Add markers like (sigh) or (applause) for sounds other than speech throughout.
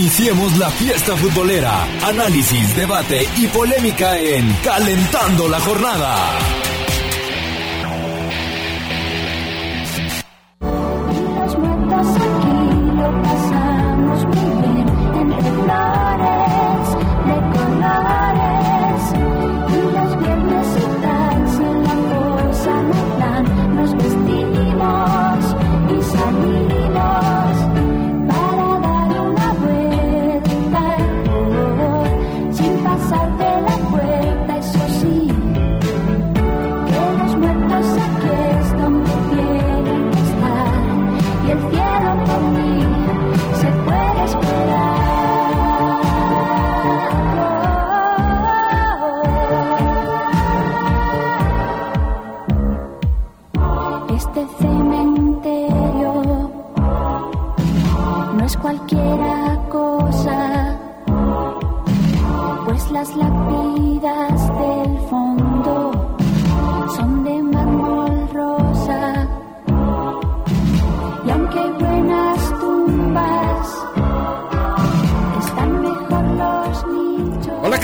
Iniciemos la fiesta futbolera, análisis, debate y polémica en Calentando la Jornada.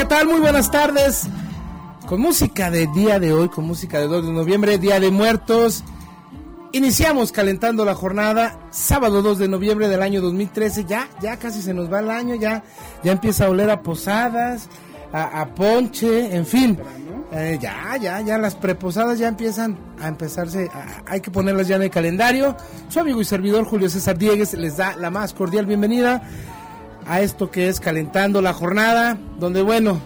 Tal? Muy buenas tardes. Con música de día de hoy, con música de 2 de noviembre, Día de Muertos. Iniciamos calentando la jornada, sábado 2 de noviembre del año 2013. Ya, ya casi se nos va el año, ya, ya empieza a oler a posadas, a, a ponche, en fin. Eh, ya, ya, ya las preposadas ya empiezan a empezarse, a- hay que ponerlas ya en el calendario. Su amigo y servidor Julio César Diegues les da la más cordial bienvenida a esto que es calentando la jornada, donde bueno,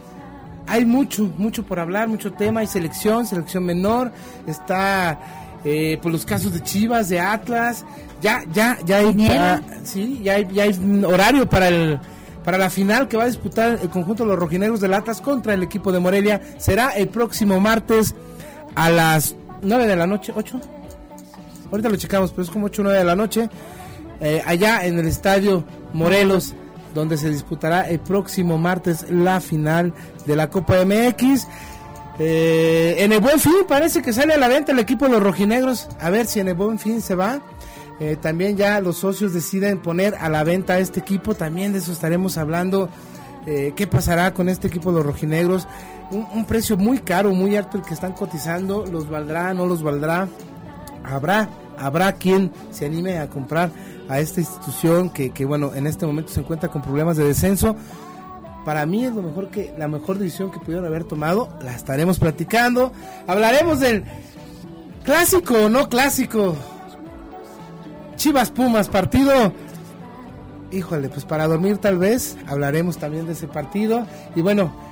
hay mucho, mucho por hablar, mucho tema, hay selección, selección menor, está eh, por los casos de Chivas, de Atlas, ya, ya, ya hay, sí, ya hay, ya hay horario para el para la final que va a disputar el conjunto de los rojinegros del Atlas contra el equipo de Morelia. Será el próximo martes a las 9 de la noche, 8. Ahorita lo checamos, pero es como 8 o 9 de la noche eh, allá en el estadio Morelos, donde se disputará el próximo martes la final de la Copa MX. Eh, en el buen fin parece que sale a la venta el equipo de los rojinegros. A ver si en el buen fin se va. Eh, también ya los socios deciden poner a la venta este equipo. También de eso estaremos hablando. Eh, ¿Qué pasará con este equipo de los rojinegros? Un, un precio muy caro, muy alto el que están cotizando. ¿Los valdrá? ¿No los valdrá? habrá habrá quien se anime a comprar a esta institución que, que bueno en este momento se encuentra con problemas de descenso. Para mí es lo mejor que la mejor decisión que pudieron haber tomado. La estaremos platicando. Hablaremos del clásico o no clásico. Chivas Pumas partido. Híjole pues para dormir tal vez hablaremos también de ese partido. Y bueno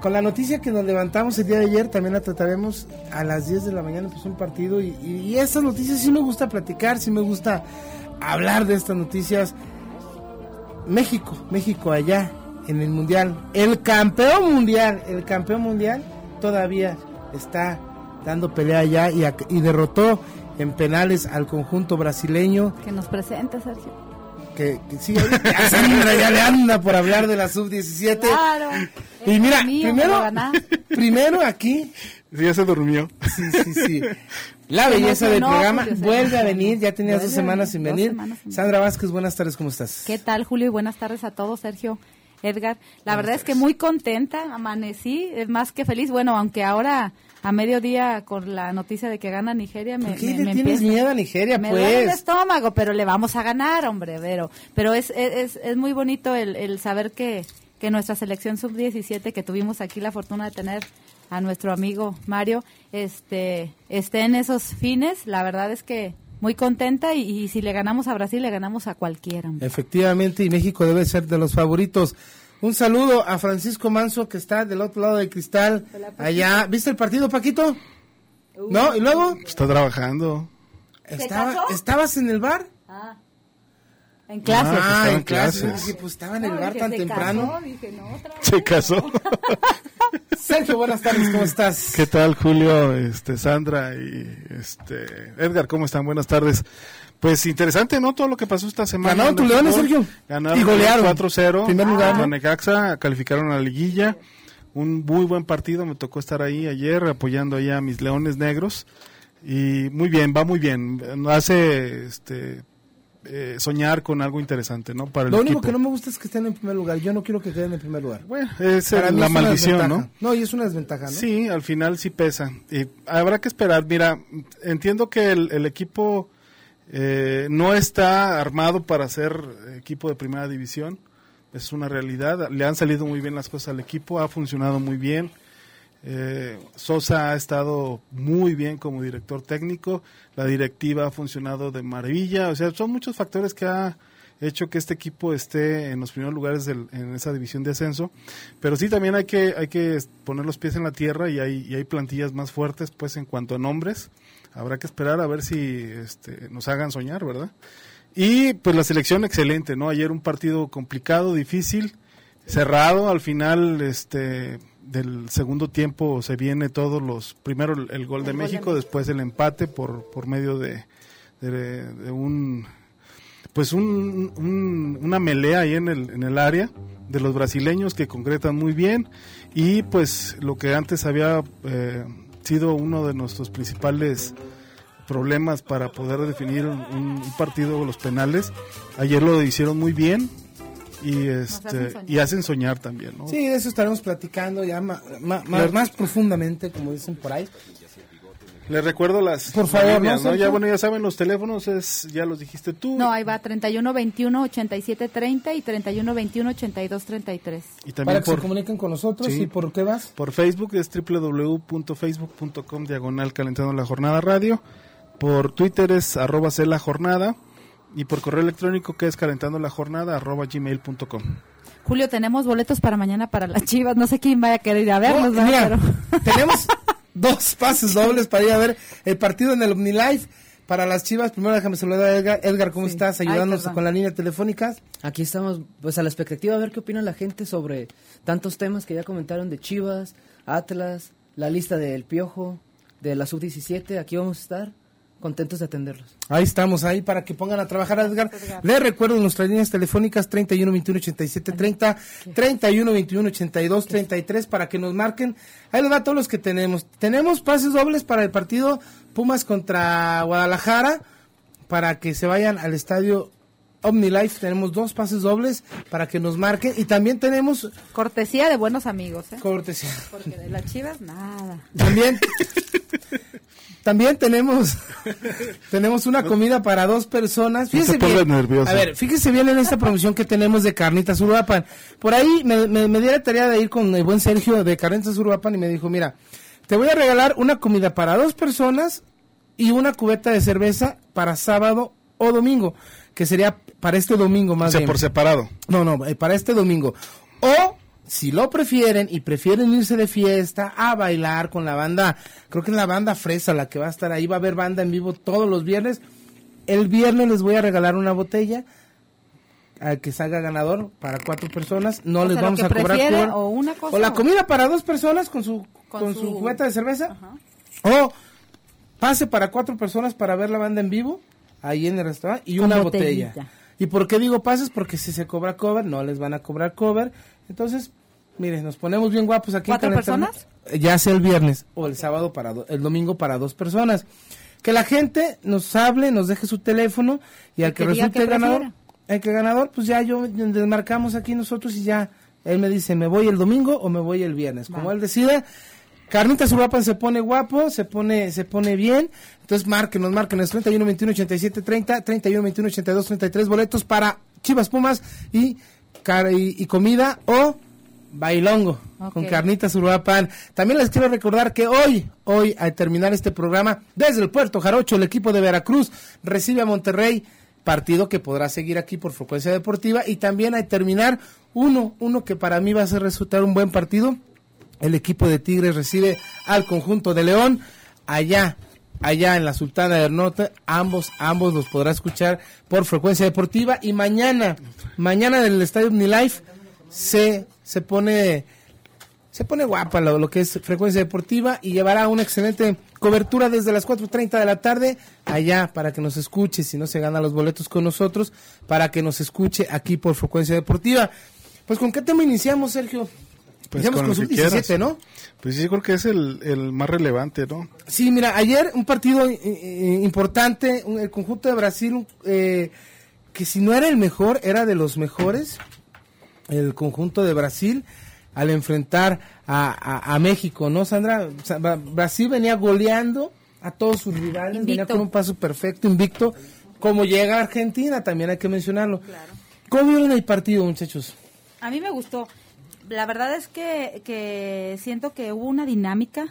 con la noticia que nos levantamos el día de ayer, también la trataremos a las 10 de la mañana, pues un partido. Y, y, y estas noticias sí me gusta platicar, sí me gusta hablar de estas noticias. México, México allá en el Mundial. El campeón mundial, el campeón mundial todavía está dando pelea allá y, derrotó en penales al conjunto brasileño. Que nos presente, Sergio. Que, que sí, ya Sandra ya le anda por hablar de la sub-17. Claro. Y mira, mío, primero, primero aquí, Sí, ya se durmió. sí, sí, sí. (laughs) La belleza del programa Julio vuelve a venir, ya tenías Vuelve dos semanas sin venir, semanas sin Sandra Vázquez, buenas tardes, ¿cómo estás? ¿Qué tal, Julio? Y buenas tardes a todos, Sergio, Edgar. La verdad es que muy contenta, amanecí, es más que feliz. Bueno, aunque ahora a mediodía con la noticia de que gana Nigeria me, ¿Por qué me- le me tienes empieza- miedo a Nigeria, me duele el pues? estómago, pero le vamos a ganar, hombre, pero, pero es, es, es muy bonito el, el saber que, que nuestra selección sub-17, que tuvimos aquí la fortuna de tener a nuestro amigo Mario, este, esté en esos fines. La verdad es que muy contenta y, y si le ganamos a Brasil, le ganamos a cualquiera. hombre. Efectivamente, y México debe ser de los favoritos. Un saludo a Francisco Manso, que está del otro lado del cristal, allá. ¿Viste el partido, Paquito? ¿No? ¿Y luego? Está trabajando. Estaba? ¿Estabas en el bar? Ah. En clases. Ah, en en clases. clases. Dije, pues estaba en el No, bar dije, tan ¿se temprano. casó? Dije, no, otra vez. Se casó. (laughs) Sergio, buenas tardes, ¿cómo estás? ¿Qué tal, Julio, este, Sandra y este, Edgar? ¿Cómo están? Buenas tardes. Pues interesante, ¿no? Todo lo que pasó esta semana. Ganaron tus Leones. Sergio. Ganaron Y golearon. 4-0. Primer lugar, ¿no? Necaxa, calificaron a la liguilla. Un muy buen partido, me tocó estar ahí ayer apoyando ahí a mis Leones Negros. Y muy bien, va muy bien. Hace este, eh, soñar con algo interesante, ¿no? Para el Lo único equipo. que no me gusta es que estén en primer lugar. Yo no quiero que queden en primer lugar. Bueno, es el- la es maldición. ¿no? No, y es una desventaja, ¿no? Sí, al final sí pesa. Y habrá que esperar. Mira, entiendo que el, el equipo eh, no está armado para ser equipo de primera división. Es una realidad. Le han salido muy bien las cosas al equipo. Ha funcionado muy bien. Eh, Sosa ha estado muy bien como director técnico. La directiva ha funcionado de maravilla. O sea, son muchos factores que ha hecho que este equipo esté en los primeros lugares del- en esa división de ascenso. Pero sí también hay que, hay que poner los pies en la tierra y hay, y hay plantillas más fuertes pues en cuanto a nombres. Habrá que esperar a ver si este, nos hagan soñar, ¿verdad? Y pues la selección excelente, ¿no? Ayer un partido complicado, difícil, cerrado, al final este del segundo tiempo se viene todos los primero el, gol de El gol de México, después el empate por por medio de, de, de un pues un, un- una melea ahí en el, en el área de los brasileños que concretan muy bien. Y pues lo que antes había eh, sido uno de nuestros principales problemas para poder definir un, un partido los penales ayer lo hicieron muy bien y este hacen soñar. y hacen soñar también ¿no? Sí, de eso estaremos platicando ya ma- ma- ma- más profundamente, como dicen por ahí. les recuerdo las Por favor, líneas, ¿no, ¿no? ya bueno ya saben los teléfonos es ya los dijiste tú No, ahí va 31 21 87 30 y 31 21 82 33. y Para también que se por comuniquen con nosotros Sí. y por qué vas. Por Facebook es www.facebook.com diagonal calentando la jornada radio. Por Twitter es arroba C la jornada. Y por correo electrónico que es calentando la jornada arroba gmail.com. Julio, tenemos boletos para mañana para las chivas. No sé quién vaya a querer ir a verlos, No, ¿verdad? mira, Pero- (laughs) tenemos (laughs) dos pases dobles para ir a ver el partido en el OmniLife para las Chivas. Primero déjame saludar a Edgar. Edgar, ¿cómo Sí. estás? Ay, Ayudándonos con la línea telefónica. Aquí estamos, pues a la expectativa a ver qué opina la gente sobre tantos temas que ya comentaron de Chivas, Atlas, la lista del Piojo, de la Sub-17. Aquí vamos a estar contentos de atenderlos. Ahí estamos, ahí para que pongan a trabajar a Edgar. Les recuerdo nuestras líneas telefónicas 31 21 87 30, 31 21 82 33 para que nos marquen. Ahí les va a todos los que tenemos. Tenemos pases dobles para el partido Pumas contra Guadalajara para que se vayan al estadio OmniLife. Tenemos dos pases dobles para que nos marquen y también tenemos Cortesía de buenos amigos, ¿eh? cortesía. Porque de las chivas, nada. También (laughs) también tenemos (laughs) tenemos una comida para dos personas. Fíjese bien. nervioso. A ver, fíjese bien en esta promoción que tenemos de Carnitas Uruapan. Por ahí me, me, me di la tarea de ir con el buen Sergio de Carnitas Uruapan y me dijo, mira, te voy a regalar una comida para dos personas y una cubeta de cerveza para sábado o domingo, que sería para este domingo O más sea, bien. por separado. No, no, eh, para este domingo. O si lo prefieren y prefieren irse de fiesta a bailar con la banda, creo que es la banda Fresa la que va a estar ahí, va a haber banda en vivo todos los viernes. El viernes les voy a regalar una botella al que salga ganador para cuatro personas. No O les sea, vamos a cobrar o una cosa o la comida para dos personas con su con, Con su, su- cubeta de cerveza. Ajá. O pase para cuatro personas para ver la banda en vivo ahí en el restaurante y Con una botellita. botella. ¿Y por qué digo pases? Porque si se cobra cover, no les van a cobrar cover. Entonces, miren, nos ponemos bien guapos aquí. en ¿Cuatro personas? Ya sea el viernes o el sábado para do- el domingo para dos personas. Que la gente nos hable, nos deje su teléfono y al que, resulte qué ganador, el que ganador, pues ya yo desmarcamos aquí nosotros y ya él me dice, ¿me voy el domingo o me voy el viernes? Como él decida. Carnitas Uruapan se pone guapo, se pone se pone bien. Entonces márquenos, márquenos 31 21 87 30, 31 21 82 33 boletos para Chivas Pumas y car- y, y comida o bailongo con Carnitas Uruapan. También les quiero recordar que hoy, hoy al terminar este programa desde el Puerto Jarocho el equipo de Veracruz recibe a Monterrey partido que podrá seguir aquí por frecuencia deportiva y también al terminar uno, uno que para mí va a ser resultar un buen partido el equipo de Tigres recibe al conjunto de León allá allá en la Sultana del Norte. Ambos, ambos los podrá escuchar por frecuencia deportiva. Y mañana, mañana en el Estadio Life se, se pone se pone guapa lo, lo que es frecuencia deportiva y llevará una excelente cobertura desde las 4.30 de la tarde allá para que nos escuche, si no se gana los boletos con nosotros, para que nos escuche aquí por frecuencia deportiva. Pues con qué tema iniciamos, Sergio? Pues con con lo sub que quieras. 17, ¿no? Pues sí, creo que es el, el más relevante, ¿no? Sí, mira, ayer un partido eh, eh, importante, un- el conjunto de Brasil, eh, que si no era el mejor, era de los mejores, el conjunto de Brasil, al enfrentar a, a- a México, ¿no, Sandra? Brasil venía goleando a todos sus rivales, venía con un paso perfecto, invicto, como llega Argentina, también hay que mencionarlo. ¿Cómo vieron el partido, muchachos? A mí me gustó. La verdad es que, que siento que hubo una dinámica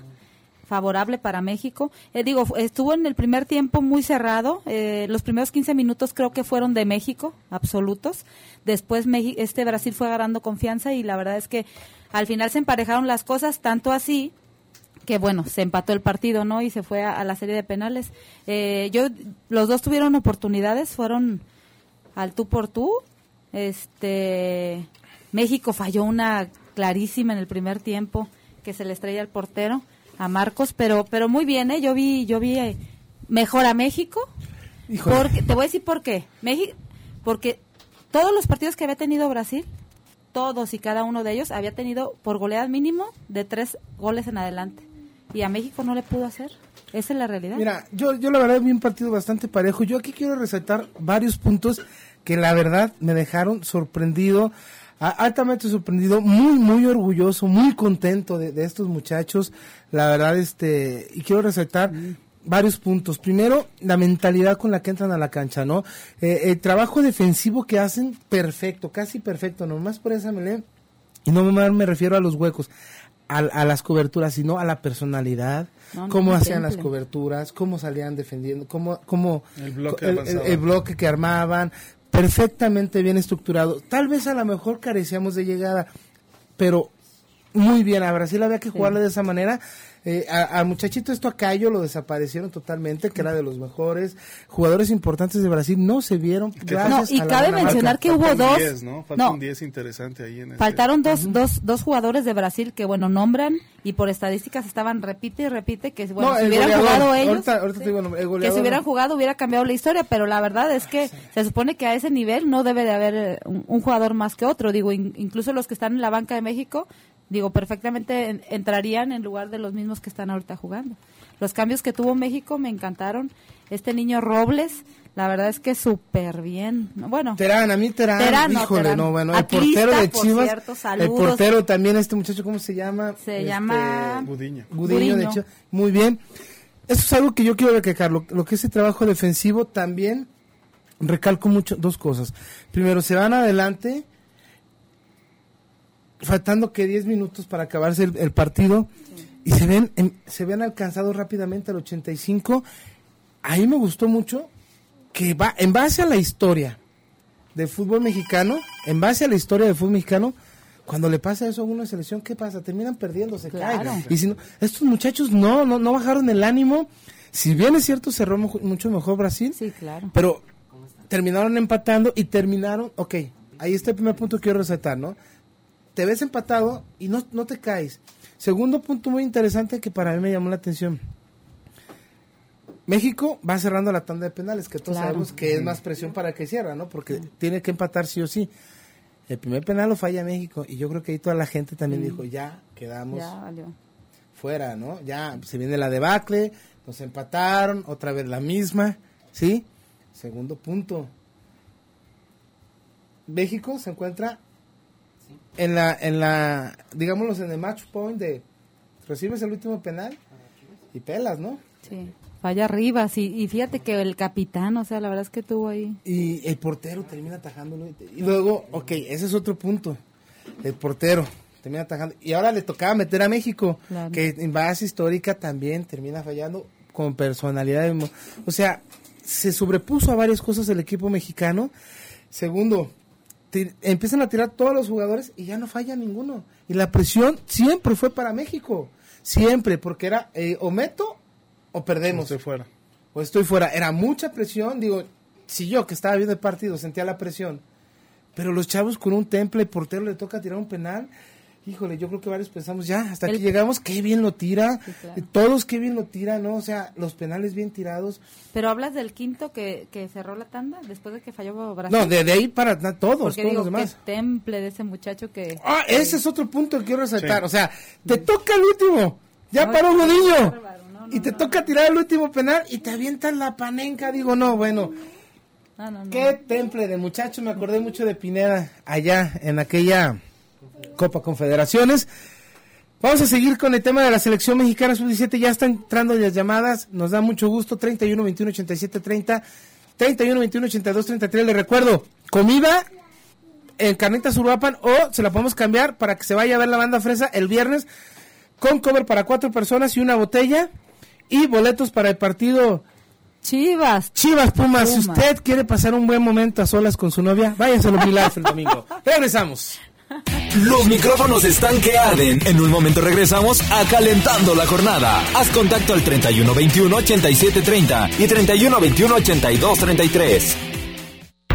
favorable para México. Eh, digo, estuvo en el primer tiempo muy cerrado. eh, los primeros 15 minutos creo que fueron de México, absolutos. Después este Brasil fue agarrando confianza y la verdad es que al final se emparejaron las cosas, tanto así que bueno, se empató el partido, ¿no? Y se fue a, a la serie de penales. Eh, yo, los dos tuvieron oportunidades, fueron al tú por tú. Este, México falló una clarísima en el primer tiempo que se le estrella al portero a Marcos, pero, pero muy bien, ¿eh? Yo vi, yo vi eh, mejor a México. Híjole. Porque, te voy a decir por qué. México, porque todos los partidos que había tenido Brasil, todos y cada uno de ellos había tenido por goleada mínimo de tres goles en adelante. Y a México no le pudo hacer. Esa es la realidad. Mira, yo, yo la verdad vi un partido bastante parejo. Yo aquí quiero resaltar varios puntos que la verdad me dejaron sorprendido, altamente sorprendido, muy, muy orgulloso, muy contento de, de estos muchachos. La verdad, este, y quiero resaltar varios puntos. Primero, la mentalidad con la que entran a la cancha, ¿no? Eh, el trabajo defensivo que hacen, perfecto, casi perfecto, nomás por esa melé. Y no me, refiero a los huecos, a, a las coberturas, sino a la personalidad, No, cómo no, hacían las coberturas, cómo salían defendiendo, cómo, cómo El bloque el bloque que armaban, perfectamente bien estructurado. Tal vez a lo mejor carecíamos de llegada, pero muy bien. A Brasil había que jugarle de esa manera. Eh, a- Al muchachito esto a Cayo lo desaparecieron totalmente, que era de los mejores jugadores importantes de Brasil. No se vieron. Gracias No, y a cabe mencionar marca. que hubo dos. 10, ¿no? Falta no, un 10 interesante ahí en este- Faltaron dos, dos, dos jugadores de Brasil que, bueno, nombran y por estadísticas estaban repite y repite que, bueno, No, si hubieran goleador. jugado ellos, Ahorita- ahorita te digo el nombre, el que si hubieran jugado hubiera cambiado la historia, pero la verdad es que se supone que a ese nivel no debe de haber eh, un, un jugador más que otro. Digo, in- incluso los que están en la banca de México, digo, perfectamente en- entrarían en lugar de los mismos que están ahorita jugando. Los cambios que tuvo México me encantaron. Este niño Robles, la verdad es que súper bien. Bueno, Terán, a mí Terán, Terán, no, híjole, Terán. no, bueno, el Atlista, portero de por Chivas, cierto, el portero también, este muchacho, ¿cómo se llama? Se Este, llama- Gudiño. Gudiño, de. Chivas. Muy bien. Eso es algo que yo quiero recalcar, lo, lo que es el trabajo defensivo también recalco mucho dos cosas. Primero, se van adelante, faltando que 10 minutos para acabarse el, el partido, y se ven, en- se ven alcanzados rápidamente al 85. Ahí me gustó mucho que va, en base a la historia del fútbol mexicano, en base a la historia del fútbol mexicano, cuando le pasa eso a una selección, ¿qué pasa? Terminan perdiendo, se Claro. caen. Y si no, estos muchachos no, no, no bajaron el ánimo. Si bien es cierto, cerró mu- mucho mejor Brasil, sí, claro. pero terminaron empatando y terminaron, ok, ahí está el primer punto que quiero resaltar, ¿no? Te ves empatado y no, no te caes. Segundo punto muy interesante que para mí me llamó la atención. México va cerrando la tanda de penales, que todos Claro. sabemos que es más presión para que cierra, ¿no? Porque tiene que empatar sí o sí. El primer penal lo falla México y yo creo que ahí toda la gente también dijo, ya quedamos Ya valió. fuera, ¿no? Ya se viene la debacle, nos empataron, otra vez la misma, ¿sí? Segundo punto. México se encuentra en la, en la, digámoslo, en el match point de recibes el último penal y pelas, ¿no? Sí. Falla arriba, sí. Y fíjate que el capitán, o sea, la verdad es que tuvo ahí. Y el portero termina atajándolo. Y luego, ok, ese es otro punto. El portero termina atajando. Y ahora le tocaba meter a México, Claro. que en base histórica también termina fallando con personalidad. O sea, se sobrepuso a varias cosas el equipo mexicano. Segundo, empiezan a tirar todos los jugadores y ya no falla ninguno. Y la presión siempre fue para México. Siempre, porque era eh, o meto o perdemos. Estoy fuera. o estoy fuera. Era mucha presión, digo, si yo que estaba viendo el partido sentía la presión, pero los chavos con un temple, portero le toca tirar un penal. Híjole, yo creo que varios pensamos, ya, hasta aquí El- llegamos, qué bien lo tira. Sí, claro. Todos qué bien lo tiran, ¿no? O sea, los penales bien tirados. Pero hablas del quinto que, que cerró la tanda después de que falló Brasil. No, de, de ahí para na- todos, Porque todos digo, los qué demás. temple de ese muchacho que... Ah, ese es otro punto que quiero resaltar. Sí. O sea, te toca el último. Ya paró Godillo. No, no, y te no, toca tirar el último penal y te avientan la panenca. Digo, no, bueno. No, no, no. Qué temple de muchacho. Me acordé mucho de Pineda allá en aquella Copa Confederaciones. Vamos a seguir con el tema de la selección mexicana sub-17. Ya están entrando las llamadas. Nos da mucho gusto. 31 21 87 30. 31 21 82 33. Les recuerdo, comida en Carnitas Uruapan o se la podemos cambiar para que se vaya a ver la banda fresa el viernes con cover para cuatro personas y una botella y boletos para el partido Chivas. Chivas Pumas. Si usted quiere pasar un buen momento a solas con su novia, váyase a los Life el domingo. (laughs) Regresamos. Los micrófonos están que arden. En un momento regresamos a Calentando la Jornada. Haz contacto al 3121-8730 y 3121-8233.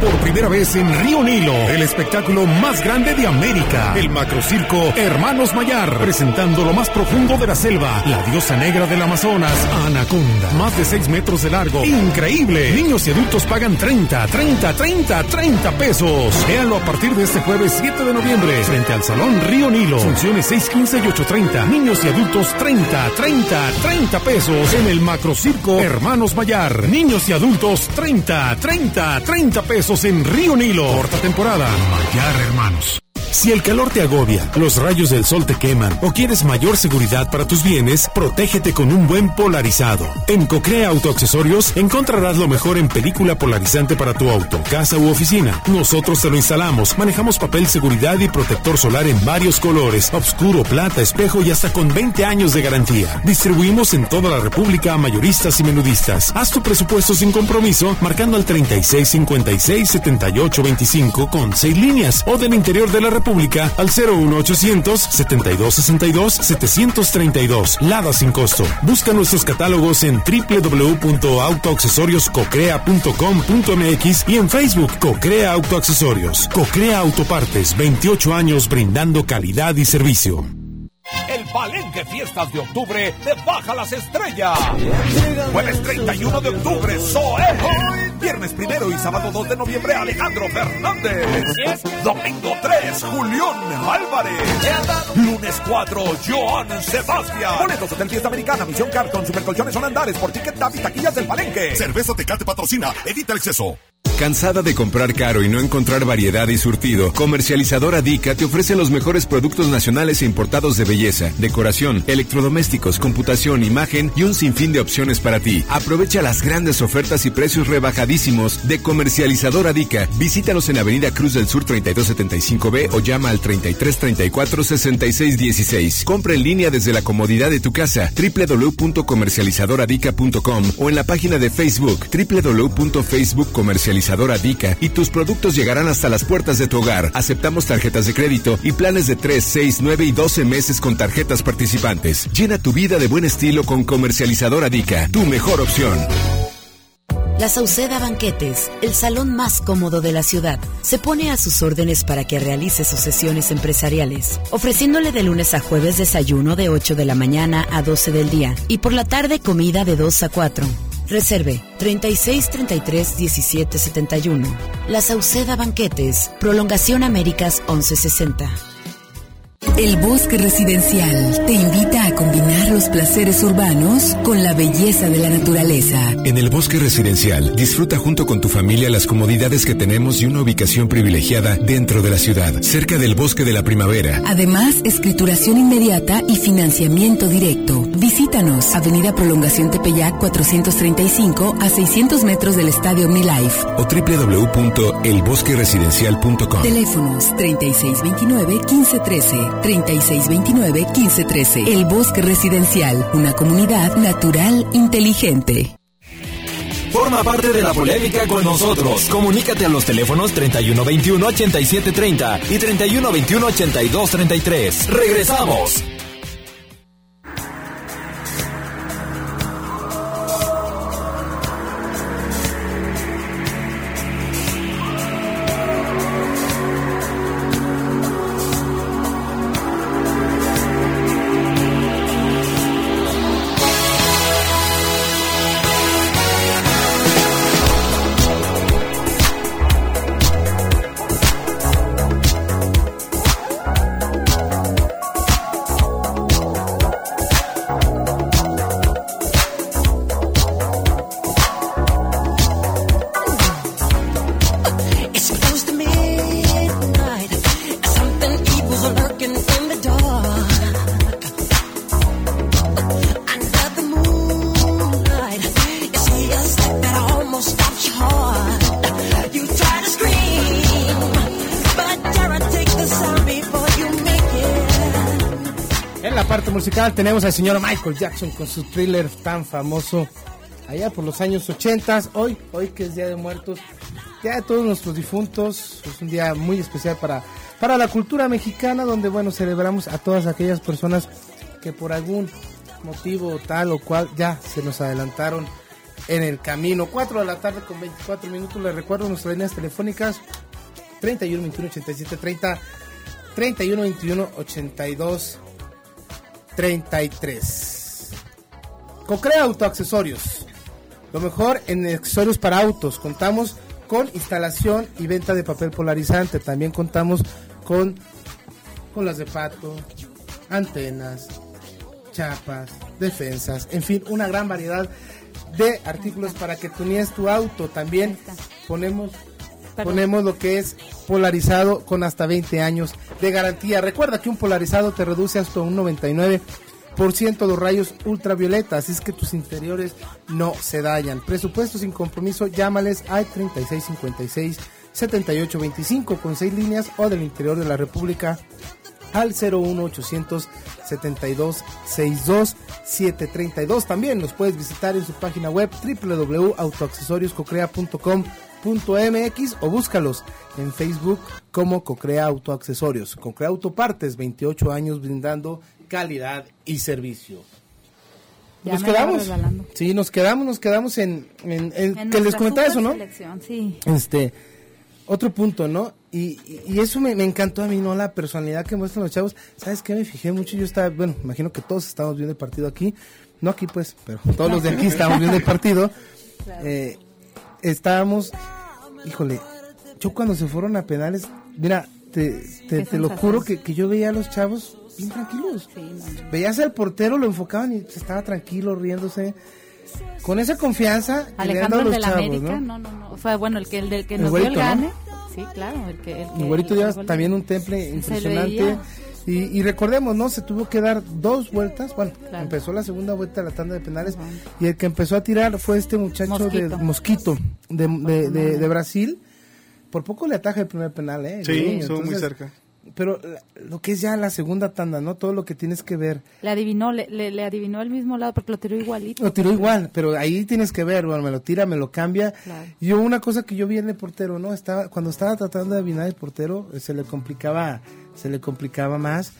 Por primera vez en Río Nilo, el espectáculo más grande de América, el macrocirco Hermanos Mayar, presentando lo más profundo de la selva, la diosa negra del Amazonas, Anaconda, más de 6 metros de largo, increíble. Niños y adultos pagan 30, 30, 30, 30 pesos. Véanlo a partir de este jueves 7 de noviembre, frente al Salón Río Nilo. Funciones 6, 15 y 8.30. Niños y adultos 30, 30, 30 pesos en el macrocirco Hermanos Mayar. Niños y adultos 30, 30, 30 pesos en Río Nilo. Corta temporada. Mayar Hermanos. Si el calor te agobia, los rayos del sol te queman o quieres mayor seguridad para tus bienes, protégete con un buen polarizado. En Cocrea Autoaccesorios encontrarás lo mejor en película polarizante para tu auto, casa u oficina. Nosotros te lo instalamos, manejamos papel seguridad y protector solar en varios colores, oscuro, plata, espejo y hasta con 20 años de garantía. Distribuimos en toda la República a mayoristas y menudistas. Haz tu presupuesto sin compromiso marcando al 3656 7825 con 6 líneas o del interior de la República al 01800 7262 732. Lada sin costo. Busca nuestros catálogos en www.autoaccesorioscocrea.com.mx y en Facebook Cocrea Autoaccesorios. Cocrea Autopartes, 28 años brindando calidad y servicio. El Palenque Fiestas de Octubre te baja las estrellas. Jueves 31 de octubre, Zoe. Viernes primero y sábado 2 de noviembre, Alejandro Fernández. Domingo 3, Julián Álvarez. Lunes 4, Joan Sebastián. Boletos Hotel Fiesta Americana, Misión Carton, Supercolchones son andares por Ticket Tap y taquillas del Palenque. Cerveza Tecate patrocina, evita el exceso. ¿Cansada de comprar caro y no encontrar variedad y surtido? Comercializadora Dica te ofrece los mejores productos nacionales e importados de belleza, decoración, electrodomésticos, computación, imagen y un sinfín de opciones para ti. Aprovecha las grandes ofertas y precios rebajadísimos de Comercializadora Dica. Visítanos en Avenida Cruz del Sur 3275B o llama al 3334 6616. Compra en línea desde la comodidad de tu casa www.comercializadoradica.com o en la página de Facebook www.facebook Dica y tus productos llegarán hasta las puertas de tu hogar. Aceptamos tarjetas de crédito y planes de 3, 6, 9 y 12 meses con tarjetas participantes. Llena tu vida de buen estilo con Comercializadora Dica, tu mejor opción. La Sauceda Banquetes, el salón más cómodo de la ciudad, se pone a sus órdenes para que realice sus sesiones empresariales, ofreciéndole de lunes a jueves desayuno de 8 de la mañana a 12 del día y por la tarde comida de 2 a 4. Reserve 36 33 17 71. La Sauceda Banquetes, Prolongación Américas 1160. El Bosque Residencial te invita a combinar los placeres urbanos con la belleza de la naturaleza. En el Bosque Residencial, disfruta junto con tu familia las comodidades que tenemos y una ubicación privilegiada dentro de la ciudad, cerca del Bosque de la Primavera. Además, escrituración inmediata y financiamiento directo. Visítanos, Avenida Prolongación Tepeyac 435 a 600 metros del Estadio OmniLife. O www.elbosqueresidencial.com. Teléfonos 3629-1513, 3629-1513. El Bosque Residencial, una comunidad natural inteligente. Forma parte de la polémica con nosotros. Comunícate a los teléfonos 3121-8730 y 3121-8233. Regresamos. Tenemos al señor Michael Jackson con su thriller tan famoso allá por los años 80. Hoy, hoy que es Día de Muertos, ya de todos nuestros difuntos, es un día muy especial para, para la cultura mexicana, donde bueno, celebramos a todas aquellas personas que por algún motivo tal o cual ya se nos adelantaron en el camino. 4 de la tarde con 24 minutos. Les recuerdo nuestras líneas telefónicas 31 21 87 30 31 21 82 33. Cocrea Autoaccesorios. Lo mejor en accesorios para autos. Contamos con instalación y venta de papel polarizante. También contamos con colas de pato, antenas, chapas, defensas, en fin, una gran variedad de artículos para que tunees tu auto. También ponemos Ponemos lo que es polarizado con hasta 20 años de garantía. Recuerda que un polarizado te reduce hasta un 99% los rayos ultravioleta, así es que tus interiores no se dañan. Presupuesto sin compromiso, llámales al 3656 7825 con 6 líneas o del interior de la República al 01800 72 62 732. También los puedes visitar en su página web www.autoaccesorioscocrea.com.mx o búscalos en Facebook como Cocrea Autoaccesorios. Cocrea Autopartes, 28 años brindando calidad y servicio. Ya nos quedamos. Sí, nos quedamos, nos quedamos en, en- en- En que les comentaba eso, ¿no? Sí. Este, otro punto, ¿no? Y, y- eso me, me encantó a mí, ¿no? La personalidad que muestran los chavos. ¿Sabes qué? Me fijé mucho. Yo estaba, bueno, imagino que todos estamos viendo el partido aquí. No aquí, pues, pero todos los de aquí (laughs) estábamos viendo el partido. Eh, estábamos, híjole, yo cuando se fueron a penales, mira, te, te, lo juro que, que yo veía a los chavos bien tranquilos. Veías al portero, lo enfocaban y estaba tranquilo, riéndose. Con esa confianza Alejandro el los de la chavos, América, ¿no? no, no, no. Fue bueno el que el del que El nos dio el güerito, ¿no? gane. Sí, claro, el que el que güerito el ya gol- también un temple Se le impresionante. Y, y recordemos, ¿no? Se tuvo que dar dos vueltas. Bueno, Claro. empezó la segunda vuelta de la tanda de penales. Y el que empezó a tirar fue este muchacho de Mosquito. De, de, de- de Brasil. Por poco le ataja el primer penal, ¿eh? Sí, estuvo muy cerca. Pero la- lo que es ya la segunda tanda, ¿no? Todo lo que tienes que ver. Le adivinó, le, le, le adivinó el mismo lado porque lo tiró igualito. Lo tiró igual, pero ahí tienes que ver, bueno, me lo tira, me lo cambia. Claro. Y yo una cosa que yo vi en el portero, ¿no? Estaba, cuando estaba tratando de adivinar el portero, eh, se le complicaba, se le complicaba más.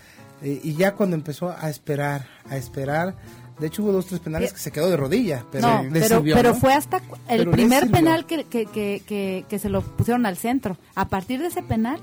Eh, y ya cuando empezó a esperar, a esperar, de hecho hubo dos, tres penales que se quedó de rodilla, pero no, le pero, sirvió, pero ¿no? fue hasta el Pero primer penal que, que, que, que, se lo pusieron al centro. A partir de ese penal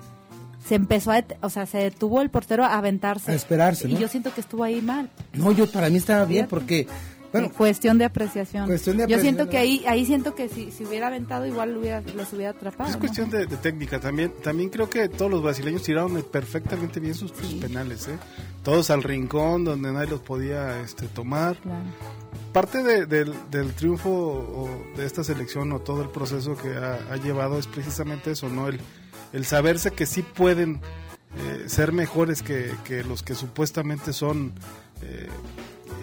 se empezó a, o sea, se detuvo el portero a aventarse. A esperarse, Y yo siento que estuvo ahí mal. No, yo para mí estaba bien porque, bueno, Eh, cuestión de apreciación. Cuestión de yo siento que ahí, ahí siento que si, si hubiera aventado igual lo hubiera, los hubiera atrapado. Es ¿no? cuestión de, de técnica también. También creo que todos los brasileños tiraron perfectamente bien sus, sus penales, ¿eh? Todos al rincón donde nadie los podía este, tomar. Claro. Parte de- del, del triunfo o de esta selección o todo el proceso que ha, ha llevado es precisamente eso, ¿no? El, el saberse que sí pueden eh, ser mejores que, que los que supuestamente son eh,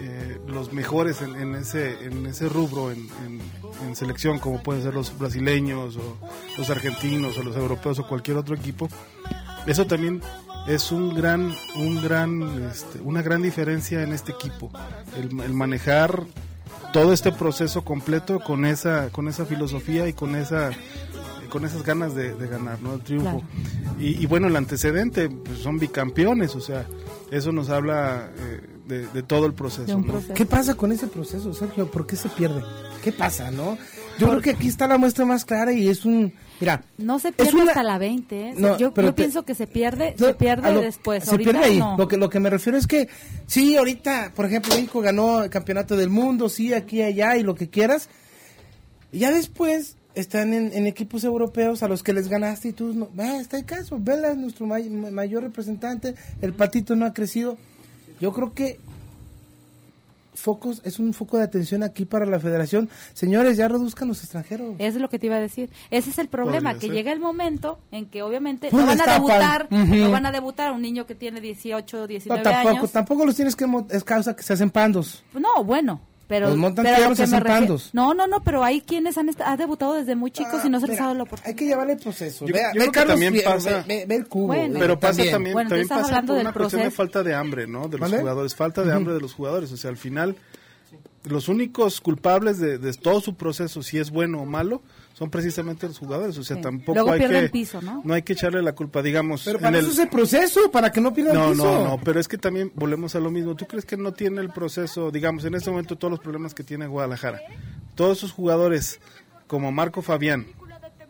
eh, los mejores en, en ese en ese rubro en, en- en selección como pueden ser los brasileños o los argentinos o los europeos o cualquier otro equipo eso también es un gran un gran este, una gran diferencia en este equipo. El, el manejar todo este proceso completo con esa con esa filosofía y con esa con esas ganas de, de ganar no el triunfo. Y, y bueno el antecedente pues, son bicampeones o sea eso nos habla eh, de, de todo el proceso, ¿no? ¿Qué pasa con ese proceso, Sergio? ¿Por qué se pierde? ¿Qué pasa, no? Yo creo que aquí está la muestra más clara y es un... Mira, No se pierde una- hasta la 20, ¿eh? No, yo pero yo te- pienso que se pierde, No, se pierde lo- después. Se Ahorita pierde ahí. no. Lo, que, lo que me refiero es que, sí, ahorita, por ejemplo, México ganó el campeonato del mundo, sí, aquí, allá y lo que quieras. Y ya después están en, en equipos europeos a los que les ganaste y tú, no, va, está el caso, Vela es nuestro may- mayor representante, el patito no ha crecido. Yo creo que focos es un foco de atención aquí para la federación. Señores, ya reduzcan los extranjeros. Eso es lo que te iba a decir. Ese es el problema, Podría que ser. llega el momento en que obviamente Pues no van a debutar, no van a debutar a un niño que tiene 18, No, 19 tampoco, años. tampoco los tienes que mo- es causa que se hacen pandos. No, bueno, Pero, Los montan pero lo que me pandos. No, no, no, pero hay quienes han, ha debutado desde muy chicos y no se les ha dado la oportunidad. Hay que llevarle el proceso. Yo- Ve- yo ve creo que Carlos también pasa- ve- ve- ve el cubo. Bueno. Pero pasa también. también, Bueno, también pasa hablando por del una cuestión de proceso. falta de hambre, ¿no? De los ¿Vale? jugadores, falta de hambre de los jugadores. O sea, al final, los únicos culpables de, de todo su proceso, si es bueno o malo, son precisamente los jugadores. O sea, Sí. tampoco Luego hay que... piso, ¿no? hay que echarle la culpa, digamos... Pero en para el- eso es el proceso, para que no pierdan no, piso. no, no, pero es que también volvemos a lo mismo. ¿Tú crees que no tiene el proceso, digamos, en este momento todos los problemas que tiene Guadalajara? Todos esos jugadores, como Marco Fabián,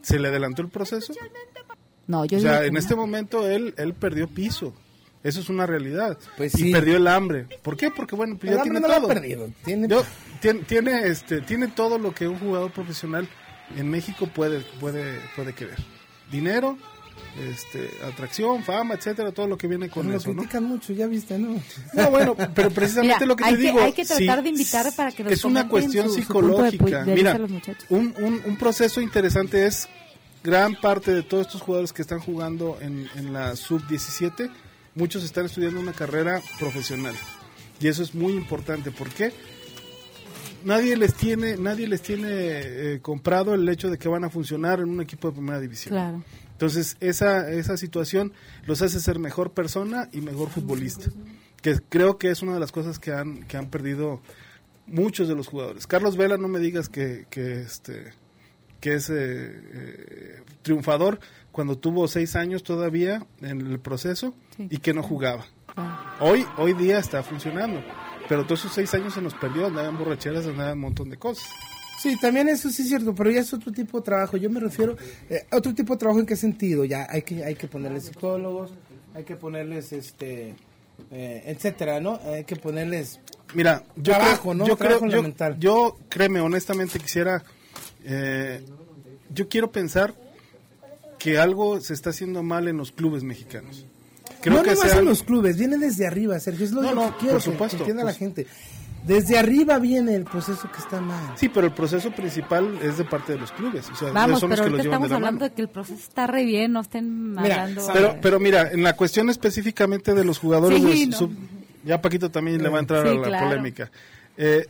¿se le adelantó el proceso? No, yo o sea, en no. este momento él, él perdió piso. Eso es una realidad. Pues y sí. perdió el hambre. ¿Por qué? Porque bueno, pues El ya tiene no lo ha todo. perdido, tiene- Yo- tiene, tiene, este, tiene todo lo que un jugador profesional en México puede, puede, puede querer. Dinero, este, atracción, fama, etcétera, todo lo que viene con Lo eso, ¿no? critican mucho, ya viste, ¿no? No, bueno, pero precisamente Mira, lo que te que- digo. hay que tratar sí, de invitar para que nos Es una cuestión su- su punto de pu- psicológica. Mira, los un, un, un proceso interesante es gran parte de todos estos jugadores que están jugando en, en la sub-17, muchos están estudiando una carrera profesional. Y eso es muy importante. ¿Por qué? Nadie les tiene, nadie les tiene eh, comprado el hecho de que van a funcionar en un equipo de primera división. Claro. Entonces, esa, esa situación los hace ser mejor persona y mejor futbolista. Que creo que es una de las cosas que han, que han perdido muchos de los jugadores. Carlos Vela, no me digas que, que, este, que es eh, eh, triunfador cuando tuvo seis años todavía en el proceso Sí. y que no jugaba. Claro. Hoy, hoy día está funcionando. Pero todos esos seis años se nos perdió, andaban borracheras, andaban un montón de cosas. Sí, también eso sí es cierto, pero ya es otro tipo de trabajo. Yo me refiero, eh, otro tipo de trabajo en qué sentido, ya hay que hay que ponerles psicólogos, hay que ponerles este eh, etcétera, ¿no? Hay que ponerles Mira, yo Trabajo, creo, ¿no? yo Trabajo creo, yo, yo, créeme, honestamente quisiera, eh, yo quiero pensar que algo se está haciendo mal en los clubes mexicanos. Creo no que nomás en los clubes, viene desde arriba, Sergio, es lo, No, lo no, que quiero por que- supuesto, que entienda pues. la gente. Desde arriba viene el proceso que está mal. Sí, pero el proceso principal es de parte de los clubes. O sea, Vamos, son los pero que lo ahorita llevan de estamos la hablando mano. de que el proceso está re bien, no estén Mira, hablando... Pero, mira, en la cuestión específicamente de los jugadores, Sí, de no. sub- ya Paquito también le va a entrar Sí, a la claro. polémica. Eh,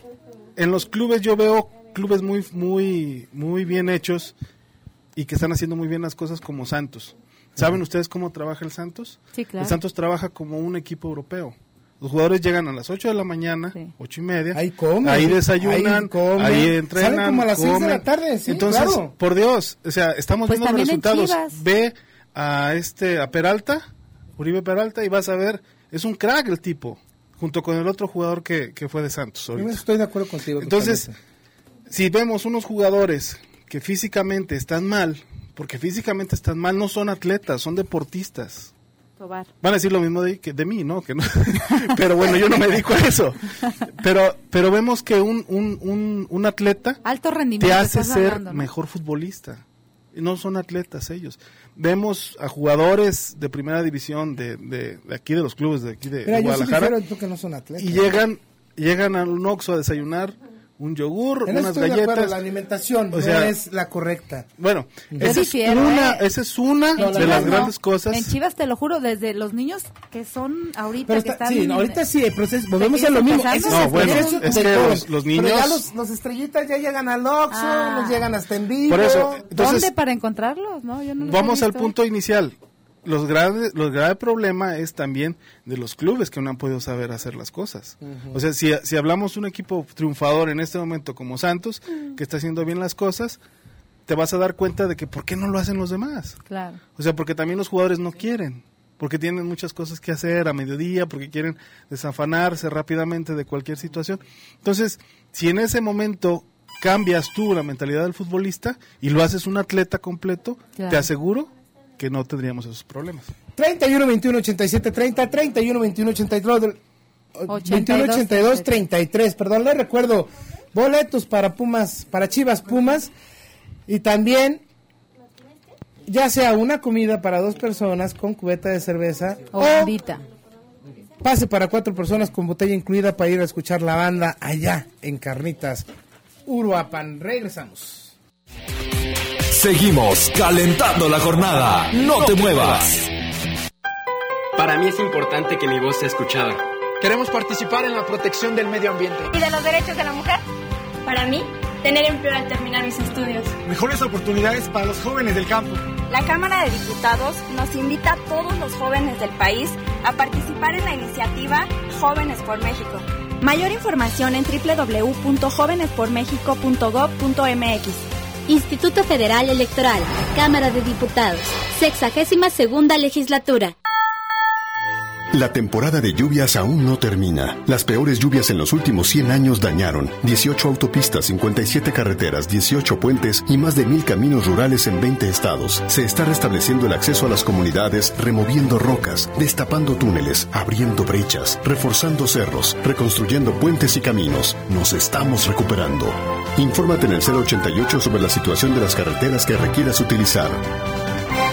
en los clubes yo veo clubes muy, muy, muy bien hechos y que están haciendo muy bien las cosas como Santos. ¿Saben ustedes cómo trabaja el Santos? Sí, claro. El Santos trabaja como un equipo europeo. Los jugadores llegan a las 8 de la mañana, Sí. ocho y media, Ahí comen, ahí desayunan, ahí comen. ahí entrenan, Salen como a las seis de comen. la tarde, sí, Entonces, claro. por Dios, o sea, estamos Pues viendo los resultados. Ve a este a Peralta, Uribe Peralta y vas a ver, es un crack el tipo, junto con el otro jugador que, que fue de Santos. Yo estoy de acuerdo contigo. Entonces, si vemos unos jugadores que físicamente están mal, porque físicamente están mal, no son atletas, son deportistas. Tobar. Van a decir lo mismo de, que de mí, ¿no? Que no (laughs) pero bueno, yo no me dedico a eso. Pero, pero vemos que un, un, un, un atleta Alto rendimiento. te hace ser hablando, ¿no? mejor futbolista. Y No son atletas ellos. Vemos a jugadores de primera división de, de, de aquí, de los clubes de aquí de, Mira, de yo sí Guadalajara, prefiero tú que no son atletas. y llegan, llegan a un Oxxo a desayunar un yogur, En eso unas estoy de acuerdo, galletas. la alimentación O no sea, es la correcta. Bueno, Yo esa es, difiero, una, ¿eh? esa es una En de Chivas las no. grandes cosas. En Chivas, te lo juro, desde los niños que son ahorita, Pero que está- están... sí, no, ahorita sí, el proceso, volvemos a lo mismo. Ese No, bueno, es que los- Pero ya niños- los, los estrellitas ya llegan al Oxxo, Ah. los llegan hasta en vivo. Por eso, entonces, ¿Dónde para encontrarlos? No, yo no Vamos al punto inicial. Los graves, los grave problema es también de los clubes que no han podido saber hacer las cosas. O sea, si, si hablamos de un equipo triunfador en este momento como Santos, que está haciendo bien las cosas, te vas a dar cuenta de que ¿por qué no lo hacen los demás? Claro. O sea, porque también los jugadores no quieren, porque tienen muchas cosas que hacer a mediodía, porque quieren desafanarse rápidamente de cualquier situación. Entonces, si en ese momento cambias tú la mentalidad del futbolista y lo haces un atleta completo, Claro. te aseguro que no tendríamos esos problemas. 31 21 87 30 31 21 83 del- 21 82 33 perdón les recuerdo boletos para Pumas para Chivas Pumas y también ya sea una comida para dos personas con cubeta de cerveza O o bandita. pase para cuatro personas con botella incluida para ir a escuchar la banda allá en Carnitas Uruapan regresamos Seguimos calentando la jornada. No te muevas. Para mí es importante que mi voz sea escuchada. Queremos participar en la protección del medio ambiente. ¿Y de los derechos de la mujer? Para mí, tener empleo al terminar mis estudios. Mejores oportunidades para los jóvenes del campo. La Cámara de Diputados nos invita a todos los jóvenes del país a participar en la iniciativa Jóvenes por México. Mayor información en www.jovenespormexico.gov.mx. Instituto Federal Electoral, Cámara de Diputados, sexagésima segunda legislatura. La temporada de lluvias aún no termina. Las peores lluvias en los últimos 100 años dañaron 18 autopistas, 57 carreteras, 18 puentes y más de mil caminos rurales en 20 estados. Se está restableciendo el acceso a las comunidades, removiendo rocas, destapando túneles, abriendo brechas, reforzando cerros, reconstruyendo puentes y caminos. Nos estamos recuperando. Infórmate en el 088 sobre la situación de las carreteras que requieras utilizar.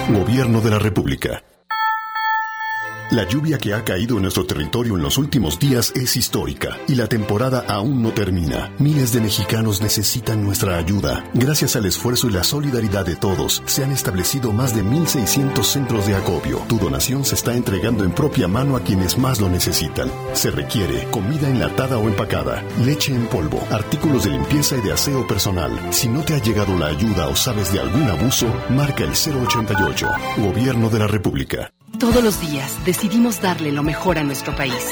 Gobierno de la República. La lluvia que ha caído en nuestro territorio en los últimos días es histórica y la temporada aún no termina. Miles de mexicanos necesitan nuestra ayuda. Gracias al esfuerzo y la solidaridad de todos, se han establecido más de 1.600 centros de acopio. Tu donación se está entregando en propia mano a quienes más lo necesitan. Se requiere comida enlatada o empacada, leche en polvo, artículos de limpieza y de aseo personal. Si no te ha llegado la ayuda o sabes de algún abuso, marca el 088. Gobierno de la República. Todos los días decidimos darle lo mejor a nuestro país.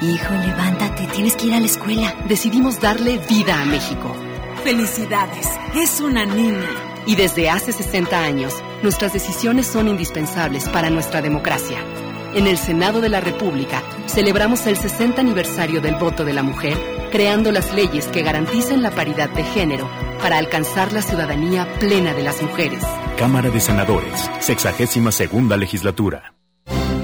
Hijo, levántate, tienes que ir a la escuela. Decidimos darle vida a México. Felicidades, es una niña. Y desde hace 60 años, nuestras decisiones son indispensables para nuestra democracia. En el Senado de la República celebramos el 60 aniversario del voto de la mujer, creando las leyes que garanticen la paridad de género para alcanzar la ciudadanía plena de las mujeres. Cámara de Senadores, 62 segunda legislatura.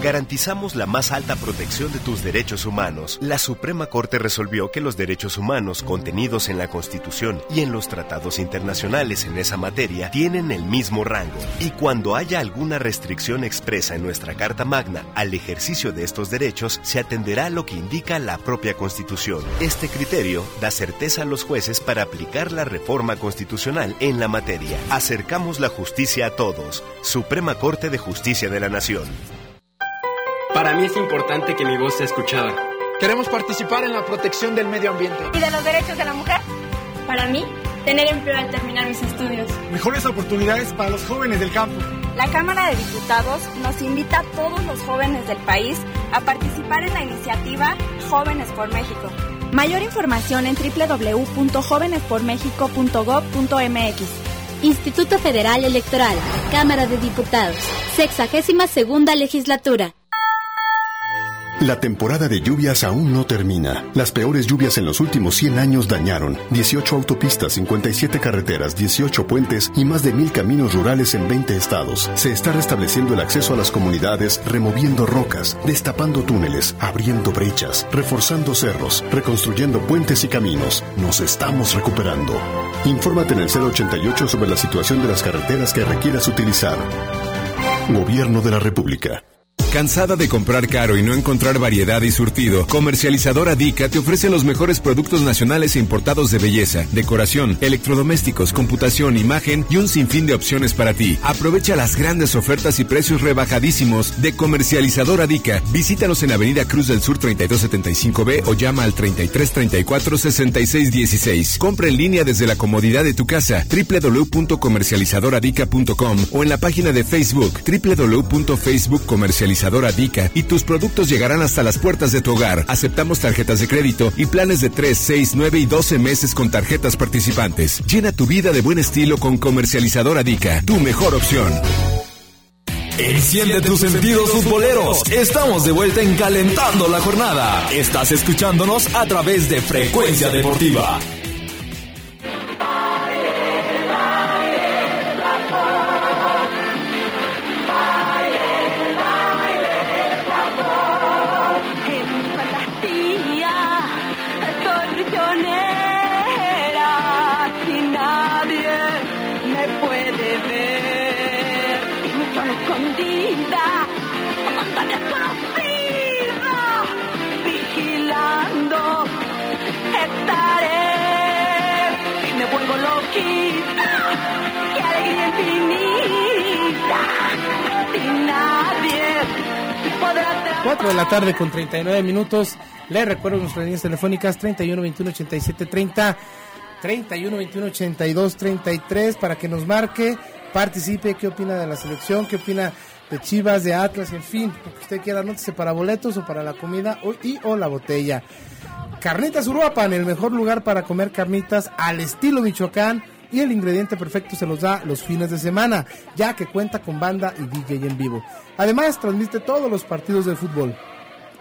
Garantizamos la más alta protección de tus derechos humanos. La Suprema Corte resolvió que los derechos humanos contenidos en la Constitución y en los tratados internacionales en esa materia tienen el mismo rango. Y cuando haya alguna restricción expresa en nuestra Carta Magna al ejercicio de estos derechos, se atenderá a lo que indica la propia Constitución. Este criterio da certeza a los jueces para aplicar la reforma constitucional en la materia. Acercamos la justicia a todos. Suprema Corte de Justicia de la Nación. Para mí es importante que mi voz sea escuchada. Queremos participar en la protección del medio ambiente. ¿Y de los derechos de la mujer? Para mí, tener empleo al terminar mis estudios. Mejores oportunidades para los jóvenes del campo. La Cámara de Diputados nos invita a todos los jóvenes del país a participar en la iniciativa Jóvenes por México. Mayor información en www.jovenespormexico.gov.mx. Instituto Federal Electoral, Cámara de Diputados, sexagésima segunda legislatura. La temporada de lluvias aún no termina. Las peores lluvias en los últimos 100 años dañaron 18 autopistas, 57 carreteras, 18 puentes y más de mil caminos rurales en 20 estados. Se está restableciendo el acceso a las comunidades, removiendo rocas, destapando túneles, abriendo brechas, reforzando cerros, reconstruyendo puentes y caminos. Nos estamos recuperando. Infórmate en el 088 sobre la situación de las carreteras que requieras utilizar. Gobierno de la República. ¿Cansada de comprar caro y no encontrar variedad y surtido? Comercializadora Dica te ofrece los mejores productos nacionales e importados de belleza, decoración, electrodomésticos, computación, imagen y un sinfín de opciones para ti. Aprovecha las grandes ofertas y precios rebajadísimos de Comercializadora Dica. Visítanos en Avenida Cruz del Sur 3275B o llama al 3334 6616. Compra en línea desde la comodidad de tu casa www.comercializadoradica.com o en la página de Facebook www.facebookcomercializadora Dica y tus productos llegarán hasta las puertas de tu hogar. Aceptamos tarjetas de crédito y planes de 3, 6, 9 y 12 meses con tarjetas participantes. Llena tu vida de buen estilo con Comercializadora Dica, tu mejor opción. Enciende tus sentidos futboleros. Estamos de vuelta en Calentando la Jornada. Estás escuchándonos a través de Frecuencia Deportiva. 4 de la tarde con 39 minutos. Les recuerdo nuestras líneas telefónicas 31 21 87 30, 31 21 82 33 para que nos marque, participe, qué opina de la selección, qué opina de Chivas, de Atlas, en fin, lo que usted quiera, anótese para boletos o para la comida o, y o la botella. Carnitas Uruapan, el mejor lugar para comer carnitas al estilo Michoacán y el ingrediente perfecto se los da los fines de semana, ya que cuenta con banda y DJ en vivo. Además, transmite todos los partidos de fútbol.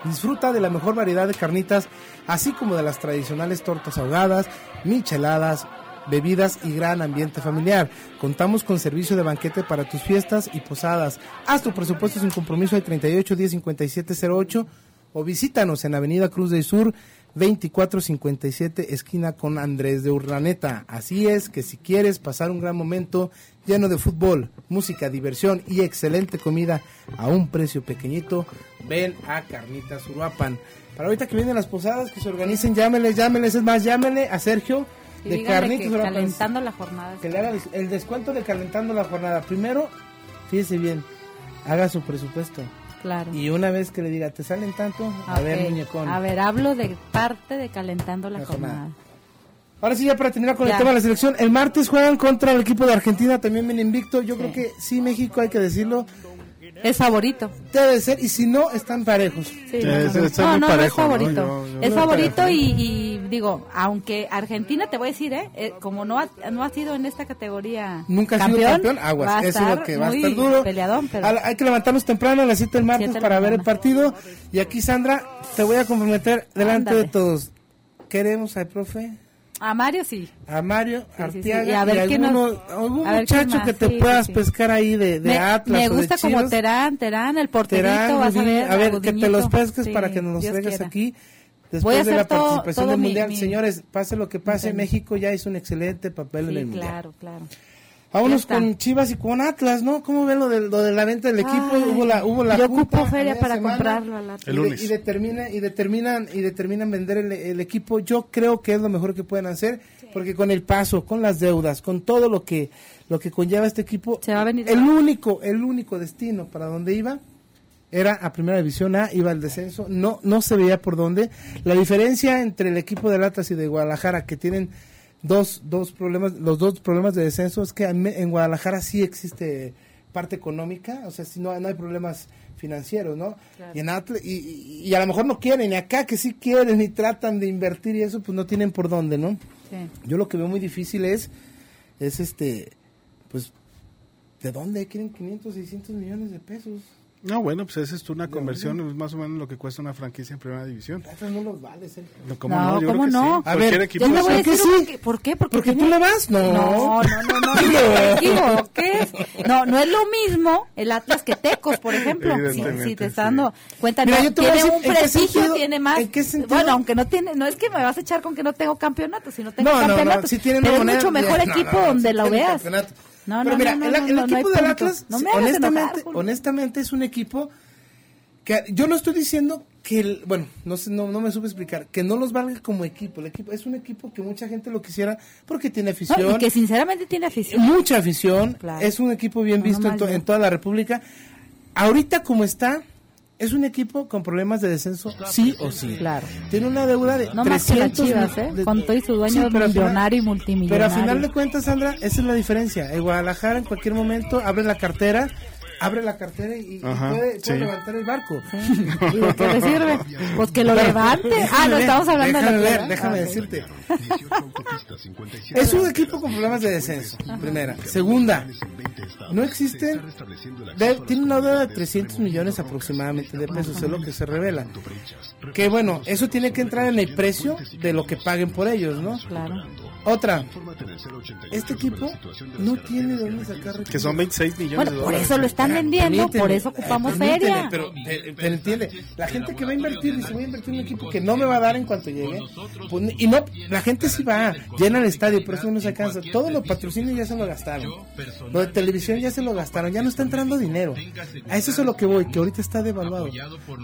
Disfruta de la mejor variedad de carnitas, así como de las tradicionales tortas ahogadas, micheladas, bebidas y gran ambiente familiar. Contamos con servicio de banquete para tus fiestas y posadas. Haz tu presupuesto sin compromiso al 38 10 57 08 o visítanos en Avenida Cruz del Sur 2457 esquina con Andrés de Urraneta. Así es que si quieres pasar un gran momento lleno de fútbol, música, diversión y excelente comida a un precio pequeñito, ven a Carnitas Uruapan. Para ahorita que vienen las posadas, que se organicen, llámenles, llámenles, es más, llámenle a Sergio Y de Carnitas Uruapan. calentando la jornada. Que le haga el descuento de calentando la jornada. Primero, fíjese bien, haga su presupuesto. Claro. Y una vez que le diga, ¿te salen tanto? A ver, muñecón. A ver, hablo de parte de calentando la, La jornada. jornada. Ahora sí, ya para terminar con el tema de la selección. El martes juegan contra el equipo de Argentina, también viene invicto. Yo creo que sí, México, hay que decirlo. Es favorito. Debe ser, y si no, están parejos. Sí, no, no, no, no, no es favorito. es favorito y, y digo, aunque Argentina, te voy a decir, ¿eh? Eh, como no ha, no ha sido en esta categoría Nunca ha sido campeón, aguas. va a Eso es lo que va a estar duro. peleadón, pero- hay que levantarnos temprano a las 7 del martes Siete para ver el partido. Y aquí, Sandra, te voy a comprometer delante Ándale. de todos. Queremos al profe, A Mario sí. a Mario sí, sí. Arteaga Y a ver quién alguno- nos- algún a muchacho que te Sí, sí, puedas sí. pescar ahí de, de me, Atlas me o de gusta como. Terán, Terán, el porterito, Terán, vas a ver. a ver, que te los pesques Sí, para que nos los traigas quiera. Voy después de la todo- participación todo del mi- Mundial. mi- Señores, pase lo que pase. México ya hizo un excelente papel en el Mundial. claro, claro. Vámonos con Chivas y con Atlas, ¿no? ¿Cómo ven lo de, lo de la venta del equipo? Ay, hubo la, hubo la yo ocupo feria para semana comprarlo al Atlas. y El lunes. Y, determina, y determinan y determinan vender el, el equipo. Yo creo que es lo mejor que pueden hacer, porque con el paso, con las deudas, con todo lo que lo que conlleva este equipo, Se va a venir el único el único destino para donde iba era a Primera División A, iba al descenso, no no se veía por dónde. La diferencia entre el equipo de Atlas y de Guadalajara, que tienen dos, dos problemas, los dos problemas de descenso, es que en en Guadalajara sí existe parte económica, o sea, si no, no hay problemas financieros, ¿no? Claro. Y, en Atlas, y, y- y a lo mejor no quieren, y acá que sí quieren y tratan de invertir y eso, pues no tienen por dónde, ¿no? Sí. Yo lo que veo muy difícil es, es este, pues, ¿de dónde quieren 500, 600 millones de pesos? No, bueno, pues esa es una conversión, es más o menos lo que cuesta una franquicia en primera división. Atlas no los vale, Sergio. No, ¿Cómo No, no? Yo ¿cómo creo que no? sí. A ver, equipo Yo le voy a ¿Por qué decir sí? un que- ¿Por qué? Porque, ¿Porque tú tiene- le vas? No. No, no, no, no, no. (laughs) No, no es lo mismo el Atlas que Tecos, por ejemplo. Si, si te sí. estás dando cuenta, Mira, no, tiene decir un prestigio, sentido- tiene más. en qué sentido- Bueno, aunque no tiene, no es que me vas a echar con que no tengo campeonato, si no tengo No, no, no, campeonato. sí tienen pero es mucho mejor no, no, equipo no, donde lo veas. No, Pero no, mira, no, el, no, el no, no hay equipo del. Atlas, honestamente, enojar, Julio. honestamente es un equipo que yo no estoy diciendo que, el- bueno, no, sé, no, no me supe explicar, que no los valga como equipo. El equipo es un equipo que mucha gente lo quisiera porque tiene afición. No, y que sinceramente tiene afición. mucha afición. Claro. Es un equipo bien No, visto to- en toda la República. Ahorita como está, es un equipo con problemas de descenso, sí o sí. Claro. Tiene una deuda de No más que las 300 Chivas, ¿eh? Con todo y su dueño Sí, pero millonario y Pero multimillonario. a final de cuentas, Sandra, esa es la diferencia. En Guadalajara en cualquier momento abre la cartera, abre la cartera y, puede, puede sí. levantar el barco. ¿Y (laughs) de qué le sirve? Pues que lo levante. Ah, no, Déjame estamos hablando déjame de la Chivas. déjame Ah, decirte. Es un equipo con problemas de descenso, primera. Segunda, no existen, de- tiene una deuda de 300 millones aproximadamente de pesos, es lo que se revela. Que bueno, eso tiene que entrar en el precio de lo que paguen por ellos, ¿no? Claro. Otra, este equipo no tiene de dónde sacar Que son 26 millones Bueno, de por dólares. eso lo están vendiendo, Permíteme, por eso ocupamos eh, permíteme, feria. Pero, pero, pero entiende, la gente que va a invertir, dice voy a invertir en un equipo que no me va a dar en cuanto llegue, pues, y no, la gente sí va, llena el estadio, pero eso no se alcanza. Todos los patrocinios ya se lo gastaron, lo de televisión ya se lo gastaron, ya no está entrando dinero. A eso es a lo que voy, que ahorita está devaluado,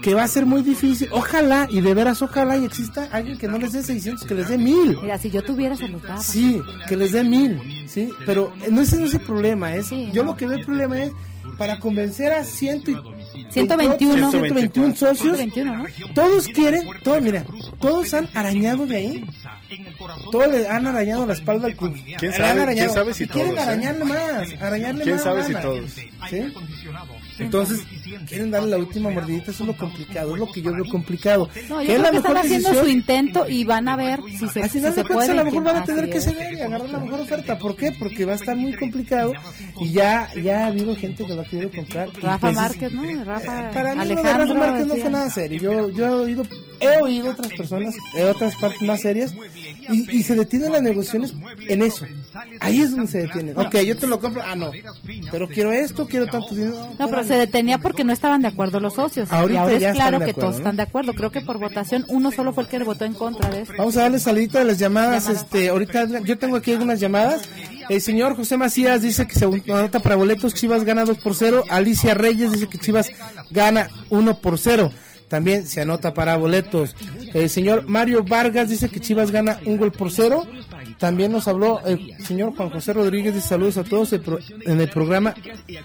que va a ser muy difícil, ojalá, y de veras ojalá y exista alguien que no les dé 600, que les dé 1000. Mira, si yo tuviera, se Sí, que les dé mil, sí, pero no ese no es el problema, es, yo lo que veo el problema es para convencer a ciento y 121. 121 socios. 121, ¿no? Todos quieren, todos, mira, todos han arañado de ahí. Todos le han arañado la espalda al club. ¿Quién sabe- han arañado. quién sabe si Y quieren todos, eh? arañarle más, arañarle ¿Quién más. sabe si todos? ¿Sí? Entonces, quieren darle la última mordidita, eso es lo complicado, es lo que yo veo complicado. No, ¿Qué yo es creo la que están mejor haciendo decisión? su intento y van a ver si se, si se puede. a lo mejor van a tener que es. ceder y agarrar la mejor oferta. ¿Por qué? Porque va a estar muy complicado y ya, ya ha habido gente que lo ha querido comprar. Rafa Márquez, ¿no? Rafa Para mí lo de Alejandro. Rafa Márquez no fue nada serio. Yo, yo he oído, he oído otras personas, de otras partes más serias, y, y se detienen las negociaciones en eso. Ahí es donde se detienen. Ok, yo te lo compro. Ah, no. Pero quiero esto, quiero tanto dinero. No, pero se detenía porque no estaban de acuerdo los socios. Ahorita y ahora ya es claro que acuerdo, todos ¿no? están de acuerdo. Creo que por votación uno solo fue el que votó en contra de eso. Vamos a darle salidita de las llamadas. Este, ahorita yo tengo aquí algunas llamadas. El señor José Macías dice que se anota para boletos. Chivas gana 2 por 0. Alicia Reyes dice que Chivas gana 1 por 0. También se anota para boletos. El señor Mario Vargas dice que Chivas gana un gol por cero. También nos habló el señor Juan José Rodríguez. Dice saludos a todos en el programa.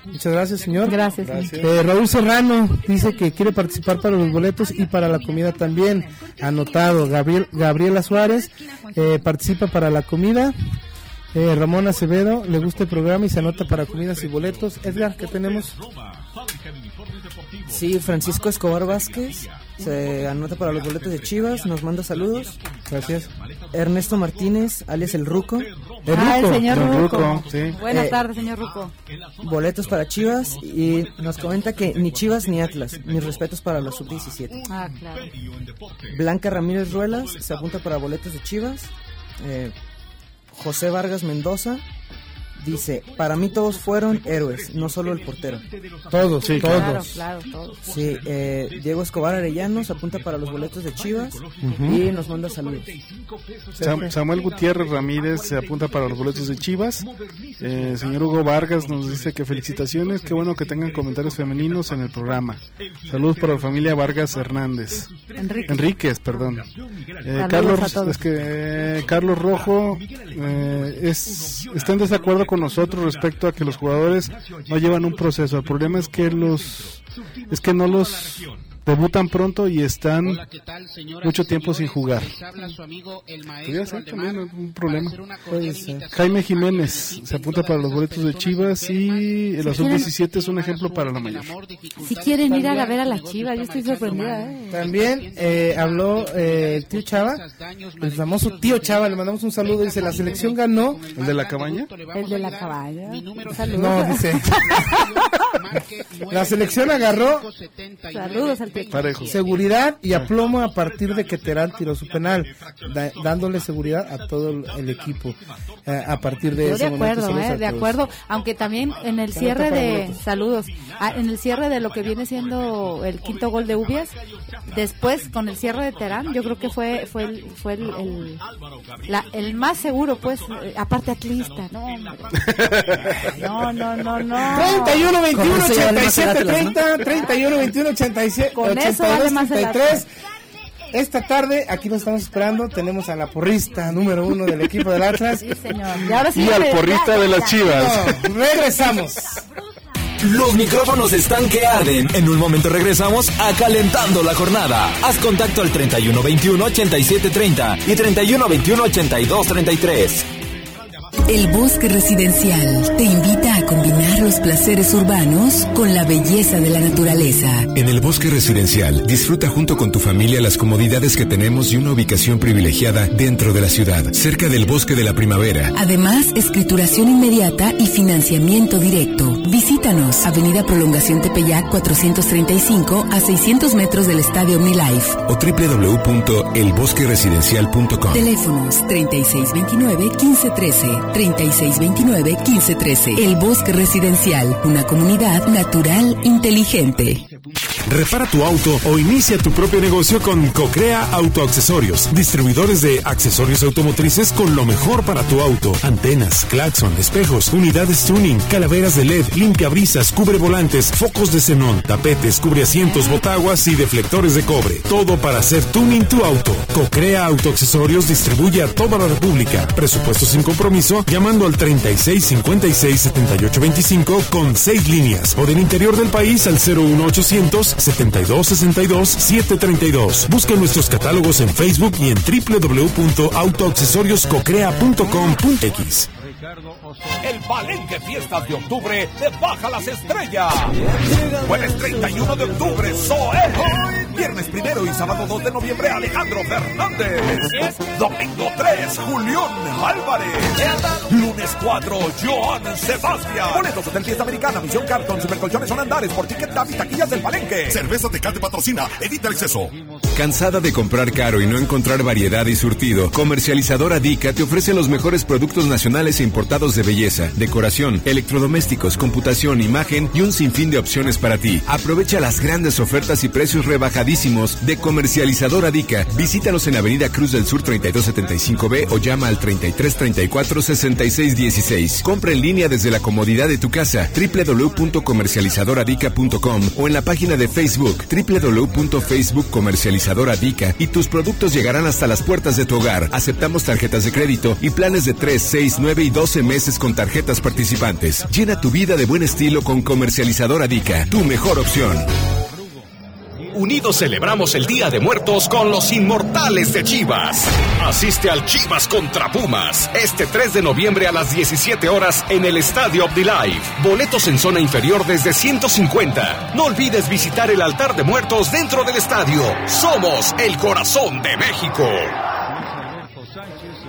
Muchas gracias, señor. Gracias. Eh, Raúl Serrano dice que quiere participar para los boletos y para la comida también. Anotado. Gabriel, Gabriela Suárez eh, participa para la comida. Eh, Ramón Acevedo le gusta el programa y se anota para comidas y boletos. Edgar, ¿qué tenemos? Sí, Francisco Escobar Vázquez se anota para los boletos de Chivas, nos manda saludos. Gracias. Ernesto Martínez, alias El Ruco. ah, el señor Ruco. Ruco, sí. Buenas Eh, tardes, señor Ruco. Boletos para Chivas y nos comenta que ni Chivas ni Atlas. Mis respetos para los sub-17. Ah, claro. Blanca Ramírez Ruelas se apunta para boletos de Chivas. Eh, José Vargas Mendoza dice, para mí todos fueron héroes, no solo el portero. Todos, Sí, todos. Claro, claro, todos. Sí, eh, Diego Escobar Arellano se apunta para los boletos de Chivas y nos manda saludos. Sam- Samuel Gutiérrez Ramírez se apunta para los boletos de Chivas. Eh, señor Hugo Vargas nos dice que felicitaciones, qué bueno que tengan comentarios femeninos en el programa. Saludos para la familia Vargas Hernández. Enrique. Enríquez, perdón. Eh, Carlos, es que eh, Carlos Rojo eh, es, está en desacuerdo con nosotros respecto a que los jugadores no llevan un proceso. El problema es que los es que no los debutan pronto y están mucho tiempo sin jugar. Podría ser también un problema. Puede ser. Jaime Jiménez se apunta para los boletos de Chivas y la sub-17 es un ejemplo para la mayor. Si quieren ir a la ver a las chivas, yo estoy sorprendida, ¿eh? También eh, habló eh, el tío Chava, el famoso tío Chava, le mandamos un saludo, dice, la selección ganó. ¿El de la cabaña? El de la caballa. (laughs) Saludos. No, (laughs) dice, la selección agarró Saludos al Parejo. seguridad y aplomo a partir de que Terán tiró su penal, da- dándole seguridad a todo el, equipo eh, a partir de Yo de ese momento. acuerdo, saludos eh, de acuerdo, aunque también en el cierre de saludos, en el cierre de lo que viene siendo el quinto gol de Ubias, después con el cierre de Terán, yo creo que fue fue el, fue el, el, la- el más seguro, pues, eh, aparte atlista, no, no, no, no, no. 31 21 Con eso ya vale más el 87 Atlas, ¿no? 30 31 21 87 Con eso vale 82 más el 33 esta tarde aquí nos estamos esperando tenemos a la porrista número uno del equipo del Atlas Sí, señor. Y ahora sí Y al porrista ya, de las ya. Chivas. No, regresamos Los micrófonos están que arden. En un momento regresamos a Calentando la Jornada. Haz contacto al 3121 8730 y 3121 8233. El Bosque Residencial te invita a combinar los placeres urbanos con la belleza de la naturaleza. En el bosque residencial, disfruta junto con tu familia las comodidades que tenemos y una ubicación privilegiada dentro de la ciudad, cerca del bosque de la primavera. Además, escrituración inmediata y financiamiento directo. Visítanos, Avenida Prolongación Tepeyac 435 a 600 metros del Estadio Mi Life. o www.elbosqueresidencial.com. Teléfonos 3629-1513, 3629-1513. El Bosque Residencial, una comunidad natural inteligente. Repara tu auto o inicia tu propio negocio con Cocrea Autoaccesorios, distribuidores de accesorios automotrices con lo mejor para tu auto: antenas, claxon, espejos, unidades tuning, calaveras de LED, limpiabrisas, cubre volantes, focos de xenón, tapetes, cubre asientos, botaguas y deflectores de cobre. Todo para hacer tuning tu auto. Cocrea Autoaccesorios distribuye a toda la República. Presupuesto sin compromiso llamando al 36 56 78 25 con 6 líneas o del interior del país al 01800 72 62 732. Busca nuestros catálogos en Facebook y en www.autoaccesorioscocrea.com.x. El Palenque Fiestas de Octubre te baja las estrellas. Jueves 31 de octubre, Zoe. Viernes primero y sábado 2 de noviembre, Alejandro Fernández. Domingo 3, Julián Álvarez. Lunes 4, Joan Sebastián. Boletos del Fiesta Americana, Misión Carton, Supercolchones son andares por Ticket Tab y taquillas del Palenque. Cerveza Tecate patrocina, evita el exceso. ¿Cansada de comprar caro y no encontrar variedad y surtido? Comercializadora Dica te ofrece los mejores productos nacionales e importados de belleza, decoración, electrodomésticos, computación, imagen y un sinfín de opciones para ti. Aprovecha las grandes ofertas y precios de Comercializadora Dica. Visítanos en Avenida Cruz del Sur 3275B o llama al 3334 6616. Compra en línea desde la comodidad de tu casa www.comercializadoradica.com o en la página de Facebook www.facebook y tus productos llegarán hasta las puertas de tu hogar. Aceptamos tarjetas de crédito y planes de 3, 6, 9 y 12 meses con tarjetas participantes. Llena tu vida de buen estilo con Comercializadora Dica, tu mejor opción. Unidos celebramos el Día de Muertos con los inmortales de Chivas. Asiste al Chivas contra Pumas este 3 de noviembre a las 17 horas en el Estadio of the Life. Boletos en zona inferior desde 150. No olvides visitar el altar de muertos dentro del estadio. Somos el corazón de México.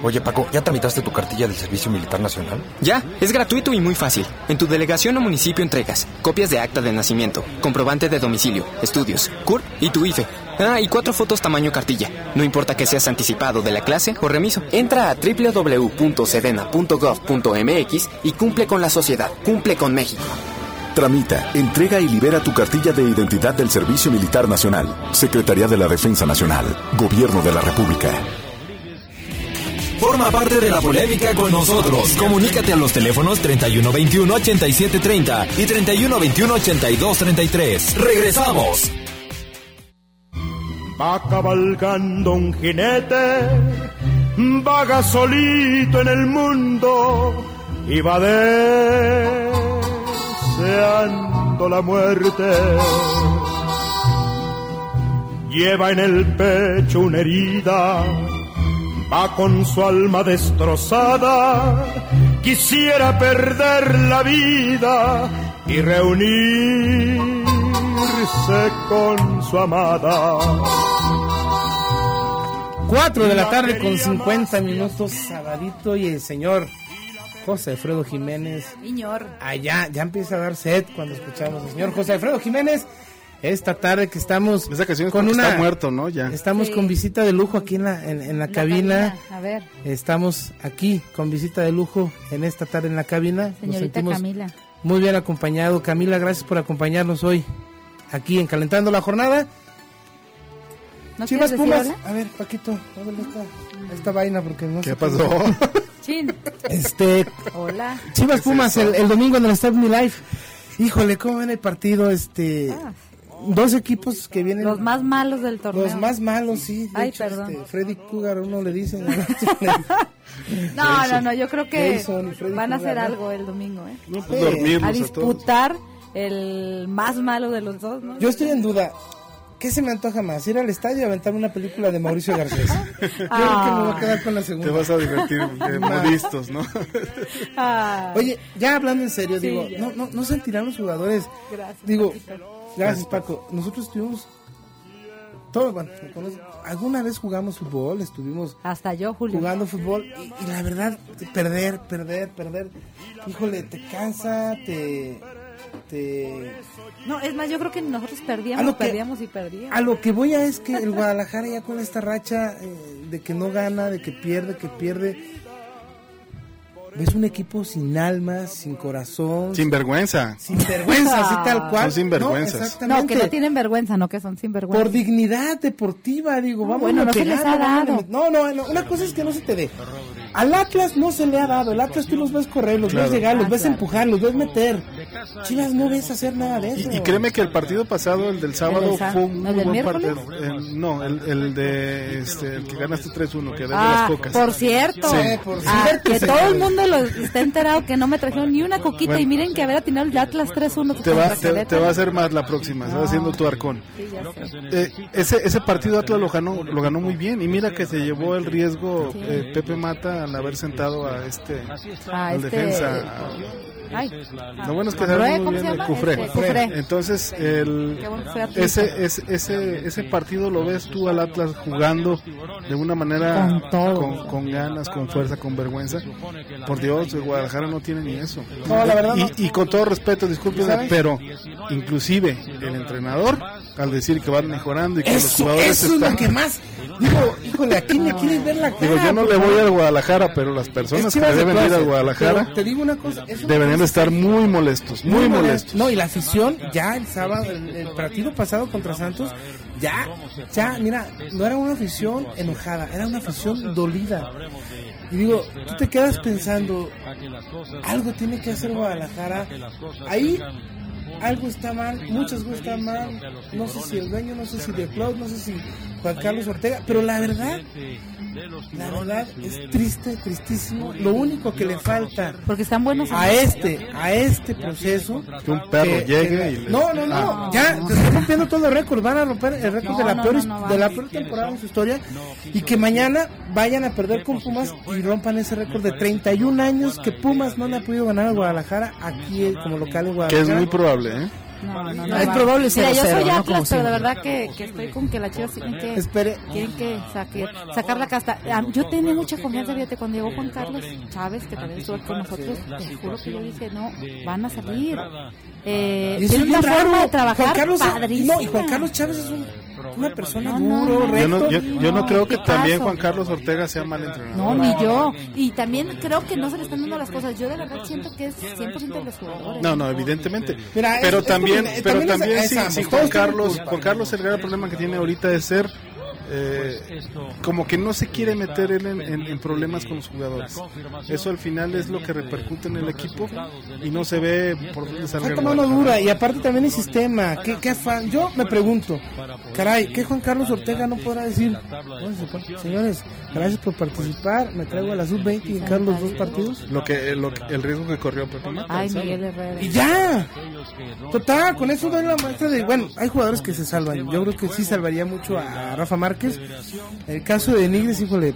Oye Paco, ¿ya tramitaste tu cartilla del Servicio Militar Nacional? Ya, es gratuito y muy fácil. En tu delegación o municipio entregas copias de acta de nacimiento, comprobante de domicilio, estudios, CURP y tu IFE. Ah, y cuatro fotos tamaño cartilla. No importa que seas anticipado de la clase o remiso. Entra a www.sedena.gov.mx y cumple con la sociedad, cumple con México. Tramita, entrega y libera tu cartilla de identidad del Servicio Militar Nacional. Secretaría de la Defensa Nacional. Gobierno de la República. Forma parte de la polémica con nosotros. Comunícate a los teléfonos 3121-8730 y 3121-8233. Regresamos. Va cabalgando un jinete, vaga solito en el mundo y va deseando la muerte. Lleva en el pecho una herida va con su alma destrozada, quisiera perder la vida y reunirse con su amada. Cuatro de la tarde con 50 minutos, sabadito y el señor José Alfredo Jiménez. Señor. Allá, ya empieza a dar sed cuando escuchamos al señor José Alfredo Jiménez esta tarde que estamos con una está muerto, ¿no? Ya. Estamos con visita de lujo aquí en la en, la, cabina. A ver. Estamos aquí con visita de lujo en esta tarde en la cabina. Señorita Camila. Muy bien acompañado. Camila, gracias por acompañarnos hoy aquí en Calentando la Jornada. ¿No Chivas Pumas. A ver, Paquito, a ver esta, esta vaina porque no ¿Qué pasó? (laughs) Chin. Este. Hola. Chivas Pumas el, el, domingo en el Step Me Life. Híjole, ¿cómo ven el partido? Este. Ah dos equipos que vienen. Los más malos del torneo. Los más malos, sí. De Ay, hecho, perdón. Este, Freddy Cougar, uno le dice. (laughs) no, no, no, yo creo que van a hacer algo el domingo, ¿eh? No sí. A disputar el más malo de los dos, ¿no? Yo estoy en duda. ¿Qué se me antoja más? ¿Ir al estadio y aventarme una película de Mauricio Garcés? (laughs) Yo creo que me voy a quedar con la segunda. Te vas a divertir de (laughs) modistos, ¿no? Ah. Oye, ya hablando en serio, sí, digo, no, no, no sentirán los jugadores. Gracias. Digo, Gracias, Paco. Nosotros estuvimos. Todo, bueno, alguna vez jugamos fútbol, estuvimos. Hasta yo, Julio. Jugando fútbol y, y, la verdad, perder, perder, perder. Híjole, te cansa, te. te... No, es más, yo creo que nosotros perdíamos, que, perdíamos y perdíamos. A lo que voy a es que el Guadalajara ya con esta racha eh, de que no gana, de que pierde, que pierde. Ves un equipo sin alma, sin corazón, Sin vergüenza. sin vergüenza, así tal cual. Son sinvergüenzas. No, No, que no tienen vergüenza, no que son sinvergüenza. Por dignidad deportiva, digo, vamos bueno, a no se les ha vamos a dado. No, no, no, una cosa es que no se te dé. Al Atlas no se le ha dado. El Atlas tú los ves correr, los Claro. ves llegar, los Ah, ves claro. empujar, los ves meter. Chivas no ves hacer nada de eso. Y, y créeme que el partido pasado, el del sábado, del sa- fue un el muy buen partido. Eh, no, el, el de este, el que ganaste 3-1, que de Ah, las cocas. por cierto, Sí. Ah, que señores. todo el mundo lo está enterado que no me trajeron ni una coquita Bueno. y miren que haber atinado el Atlas 3-1 Te va, te, te va a hacer más la próxima, se va haciendo tu arcón. Sí, ya sé. Eh, ese, ese partido Atlas lo ganó, lo ganó muy bien y mira que se llevó el riesgo eh, Pepe Mata al haber sentado a este Ah, al este, defensa. Ay, Lo bueno es que sabe muy ¿cómo bien el? Cufré. Este, Cufré. Entonces el ese, ese ese ese partido lo ves tú al Atlas jugando de una manera Con todo. con, con ganas, con fuerza, con vergüenza. Por Dios, el Guadalajara no tiene ni eso. No, la verdad y, no. y con todo respeto, discúlpenme, pero inclusive el entrenador al decir que van mejorando y que los jugadores eso es están lo que más. Digo, híjole, ¿a quién le quieres ver la cara? Digo, yo no le voy al Guadalajara, pero las personas Es que de deben ir al Guadalajara Te digo una cosa. deberían de estar muy molestos, muy molestos. No, y la afición, ya el sábado, el, el partido pasado contra Santos, ya, ya, mira, no era una afición enojada, era una afición dolida. Y digo, tú te quedas pensando, algo tiene que hacer Guadalajara. Ahí algo está mal, muchas cosas están mal. No sé si el dueño, no sé si De Claude, no sé si Juan Carlos Ortega, pero la verdad, la verdad es triste, tristísimo. Lo único que le falta porque están buenos. a este, a este proceso. Que un perro llegue y No, no, no, Ah. ya te están rompiendo todos los récords, van a romper el récord No, de la no, peor no, de la peor temporada en su historia y que mañana vayan a perder con Pumas y rompan ese récord de 31 años que Pumas no le ha podido ganar a Guadalajara aquí como local en Que Guadalajara. es muy probable, ¿eh? No, no, no, Es probable Mira, yo 0-0, soy ¿no? Atlas, pero de verdad que, que estoy con que la Chivas tienen que, Espere. tienen que saque- sacar la casta. Ah, Yo tenía mucha confianza, fíjate, cuando llegó Juan Carlos Chávez, que también estuvo con nosotros, te juro que yo dije, no, van a salir. Eh, es una forma de trabajar Juan Carlos, padrísima. no, y Juan Carlos Chávez es un- una persona No, duro, no. Yo no, recto. yo, yo no creo que también Juan Carlos Ortega sea mal entrenador. No, ni yo. Y también creo que no se le están dando las cosas. Yo de verdad siento que es 100% de los jugadores. No, no, evidentemente. Mira, pero es también, pero también es- también sí, Juan Carlos. Juan Carlos el gran problema que tiene ahorita es ser eh, como que no se quiere meter él en, en- en problemas con los jugadores. Eso al final es lo que repercute en el equipo y no se ve por dónde salga Falta mano dura y aparte también el sistema. ¿Qué, qué afán? Yo me pregunto, caray, ¿qué Juan Carlos Ortega no podrá decir? Bueno, Señores, gracias por participar. Me traigo a la sub-20 y en los dos partidos. Lo que, lo que- el riesgo que corrió Pepe Mata. Ay. Miguel Herrera. Y ya. Total, con eso doy la muestra de. Bueno, hay jugadores que se salvan. Yo creo que sí salvaría mucho a Rafa Márquez. El caso de Nigres, híjole.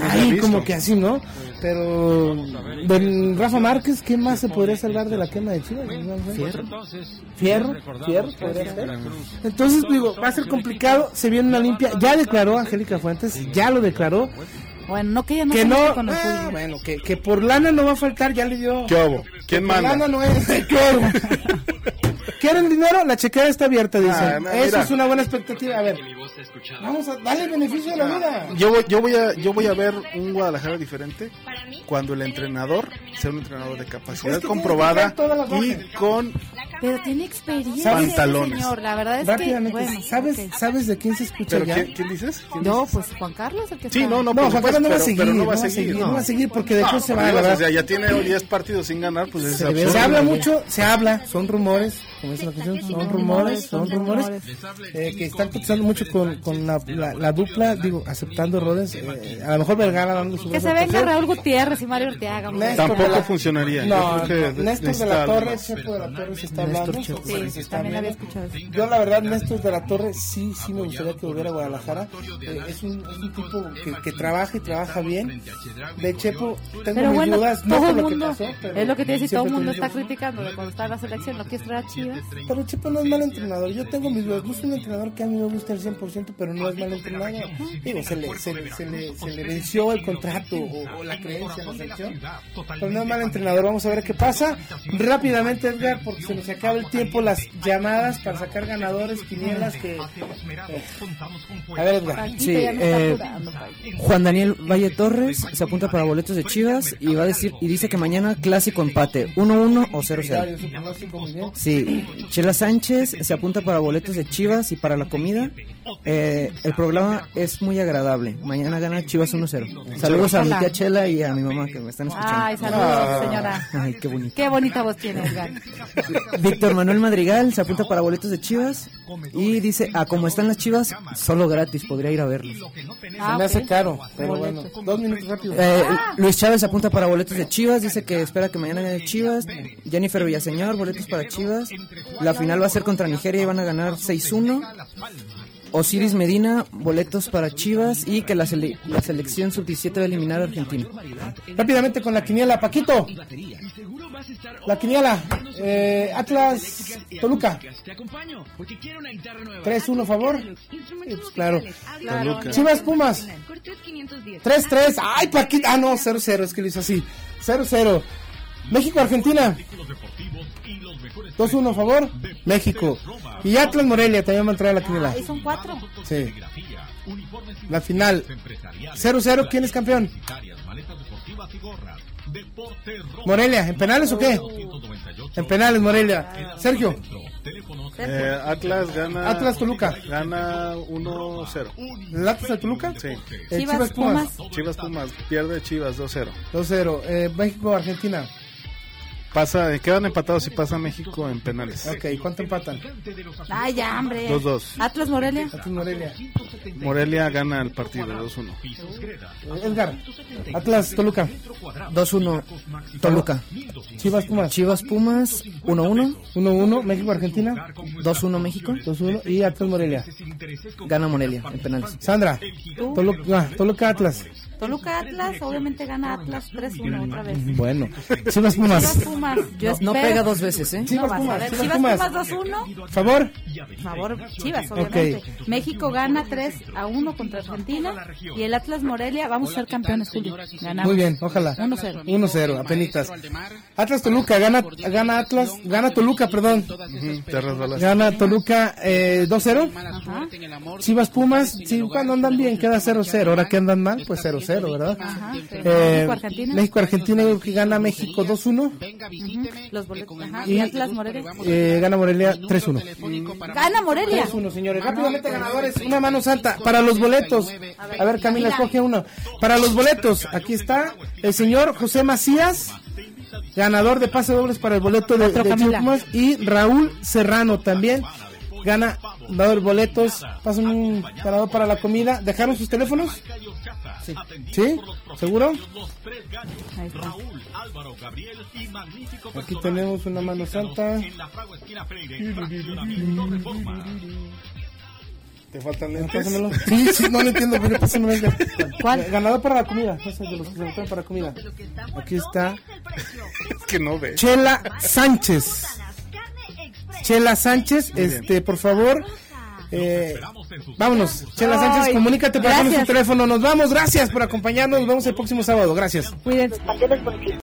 ahí como que así, ¿no? Pero. De Rafa Márquez, ¿qué más se podría salvar de la quema de Chivas? Fierro. Fierro, fierro, podría ser. Entonces, digo, va a ser complicado. Se viene una limpia. Ya declaró Angélica Fuentes, ya lo declaró. Bueno, no que ella no Que con el ah, bueno, que, que por lana no va a faltar, ya le dio. ¿Quién Por manda? lana no es. (laughs) (laughs) ¿Quieren dinero? La chequera está abierta, dicen. Ah, no, Eso mira. es una buena expectativa. A ver, vamos a darle el beneficio de la vida. Yo voy, yo voy a yo voy a ver un Guadalajara diferente cuando el entrenador sea un entrenador de capacidad Es que comprobada y con Pero tiene experiencia, Pantalones. señor. La verdad es que, bueno, ¿sabes, ok. ¿sabes de quién se escucha ¿Pero ya? ¿quién, quién dices? ¿Quién No, dices? pues Juan Carlos el que Sí, no, no, No, Juan Carlos no va a seguir, pero no va a seguir, no va a seguir, porque de hecho se va a o sea, ya tiene 10 partidos sin ganar, pues es Se, absurdo. se habla mucho, se habla, son rumores, como dice la canción, son rumores, son rumores, eh, que están cotizando mucho con, con la, la, la dupla, digo, aceptando Rodens, eh, a lo mejor Vergara dando su Que se venga. Raúl Gutiérrez y Mario Ortega. Néstor Tampoco la- funcionaría. No, que Néstor de la Torre. Chepo de la Torre se está hablando. Sí, también había escuchado. Yo la verdad, Néstor de la Torre, sí, sí me gustaría que volviera a Guadalajara. Eh, es, un, es un tipo que, que trabaja y trabaja bien. De Chepo, tengo Pero mis bueno, dudas, no todo por el lo que mundo, pasó, pero es lo que te decía, todo el mundo está criticando cuando está en la selección, no quiere traer a Chivas. Pero Chepo no es mal entrenador. Yo tengo mis dudas. No es un entrenador que a mí me gusta al 100%, pero no es mal entrenador. Digo, se le, se le, se le, se le venció el contrato o, o la creencia en la selección. Pero no es mal entrenador. Vamos a ver qué pasa. Rápidamente, Edgar, porque se nos acaba el tiempo, las llamadas para sacar ganadores, quinielas que... eh, A ver, Edgar. Sí, eh, Juan Daniel Valle Torres se apunta para boletos de Chivas y va a decir y dice que mañana clásico empate 1-1 o 0-0. Sí, Chela Sánchez se apunta para boletos de Chivas y para la comida. Eh, el programa es muy agradable. Mañana gana Chivas 1-0. Saludos a mi tía Chela y a mi mamá que me están escuchando. Ay, saludos, Ah. señora. Ay, qué bonito. Qué bonita voz tiene, Edgar. Víctor Manuel Madrigal se apunta para boletos de Chivas y dice, a como están las Chivas, solo gratis, podría ir a verlos. Se me hace caro, pero bueno. Dos minutos rápido. Eh, Luis Chávez se apunta para boletos de Chivas, dice que espera que mañana gane Chivas. Jennifer Villaseñor, boletos para Chivas. La final va a ser contra Nigeria y van a ganar 6-1. Osiris Medina, boletos para Chivas y que la, sele- la selección sub-17 va a eliminar a Argentina. Rápidamente con la quiniela, Paquito. La quiniela, eh, Atlas Toluca. 3-1 favor. Pues, claro. Toluca. Chivas Pumas. 3-3. Ay, Paquito. Ah, no, 0-0. Es que lo hizo así. 0-0. México Argentina. 2-1 favor. México. Y Atlas Morelia también va a entrar a la quiniela. Ahí son cuatro. Sí. La final. 0-0. ¿Quién es campeón? Morelia. ¿En penales o qué? En penales, Morelia. Sergio. Eh, Atlas gana. Atlas Toluca. Gana 1-0. ¿El Atlas de Toluca? Sí. Eh, Chivas Pumas. Chivas Pumas. Pierde Chivas 2-0. 2-0. Eh, México Argentina. Pasa, eh, quedan empatados y pasa México en penales. Ok, ¿cuánto empatan? Ay, ya, hombre. Dos, dos. Atlas Morelia. Atlas Morelia. Morelia gana el partido 2-1. Edgar. Atlas Toluca. 2-1 Toluca. Chivas Pumas. Chivas Pumas 1-1. 1-1. México Argentina. 2-1 México. 2-1. Y Atlas Morelia. Gana Morelia en penales. Sandra. Toluca, ah, Toluca Atlas. Toluca Atlas, obviamente gana Atlas 3-1 otra vez. Bueno. Chivas Pumas. Chivas Pumas. Yo No, no espero- pega dos veces, ¿eh? No, Chivas vas a Pumas, ver. Chivas Chivas Pumas. Pumas 2-1. Favor. Favor, Chivas, obviamente. México gana 3 a 1 contra Argentina. Y el Atlas Morelia, vamos a ser campeones, Julio. Ganamos. Muy bien, ojalá. 1-0. 1-0, apenitas. Atlas Toluca, gana, gana Atlas, gana Toluca, perdón. Te resbalaste. Gana Toluca eh, 2-0. Chivas Pumas, sí, cuando andan bien queda 0-0. Ahora que andan mal, pues 0-0, ¿verdad? Ajá, sí. Eh, México, Argentina. México Argentina, que gana México 2-1. Ujú, Los boletos. Y- Atlas Morelia. Eh, gana Morelia 3-1. Gana Morelia. 3-1, señores. Rápidamente ganadores, una mano santa para los boletos. A ver, Camila, escoge uno. Para los boletos, aquí está el señor José Macías, ganador de pase dobles para el boleto de, de Pumas, y Raúl Serrano también gana ganador boletos, pasan un ganador para la comida. ¿Dejaron sus teléfonos? Sí. ¿Sí? ¿Seguro? Ahí está. Aquí tenemos una mano santa. ¿Te faltan. Sí, sí, no lo entiendo, pero pásamelo. Edgar. ¿Cuál? Ganador para la comida. De los que se votan para comida. Aquí está. Es que no ve. Chela Sánchez. Chela Sánchez, este, por favor. Eh, vámonos. Chela Sánchez, comunícate para tu teléfono. Nos vamos. Gracias por acompañarnos. Nos vemos el próximo sábado. Gracias. Cuídense.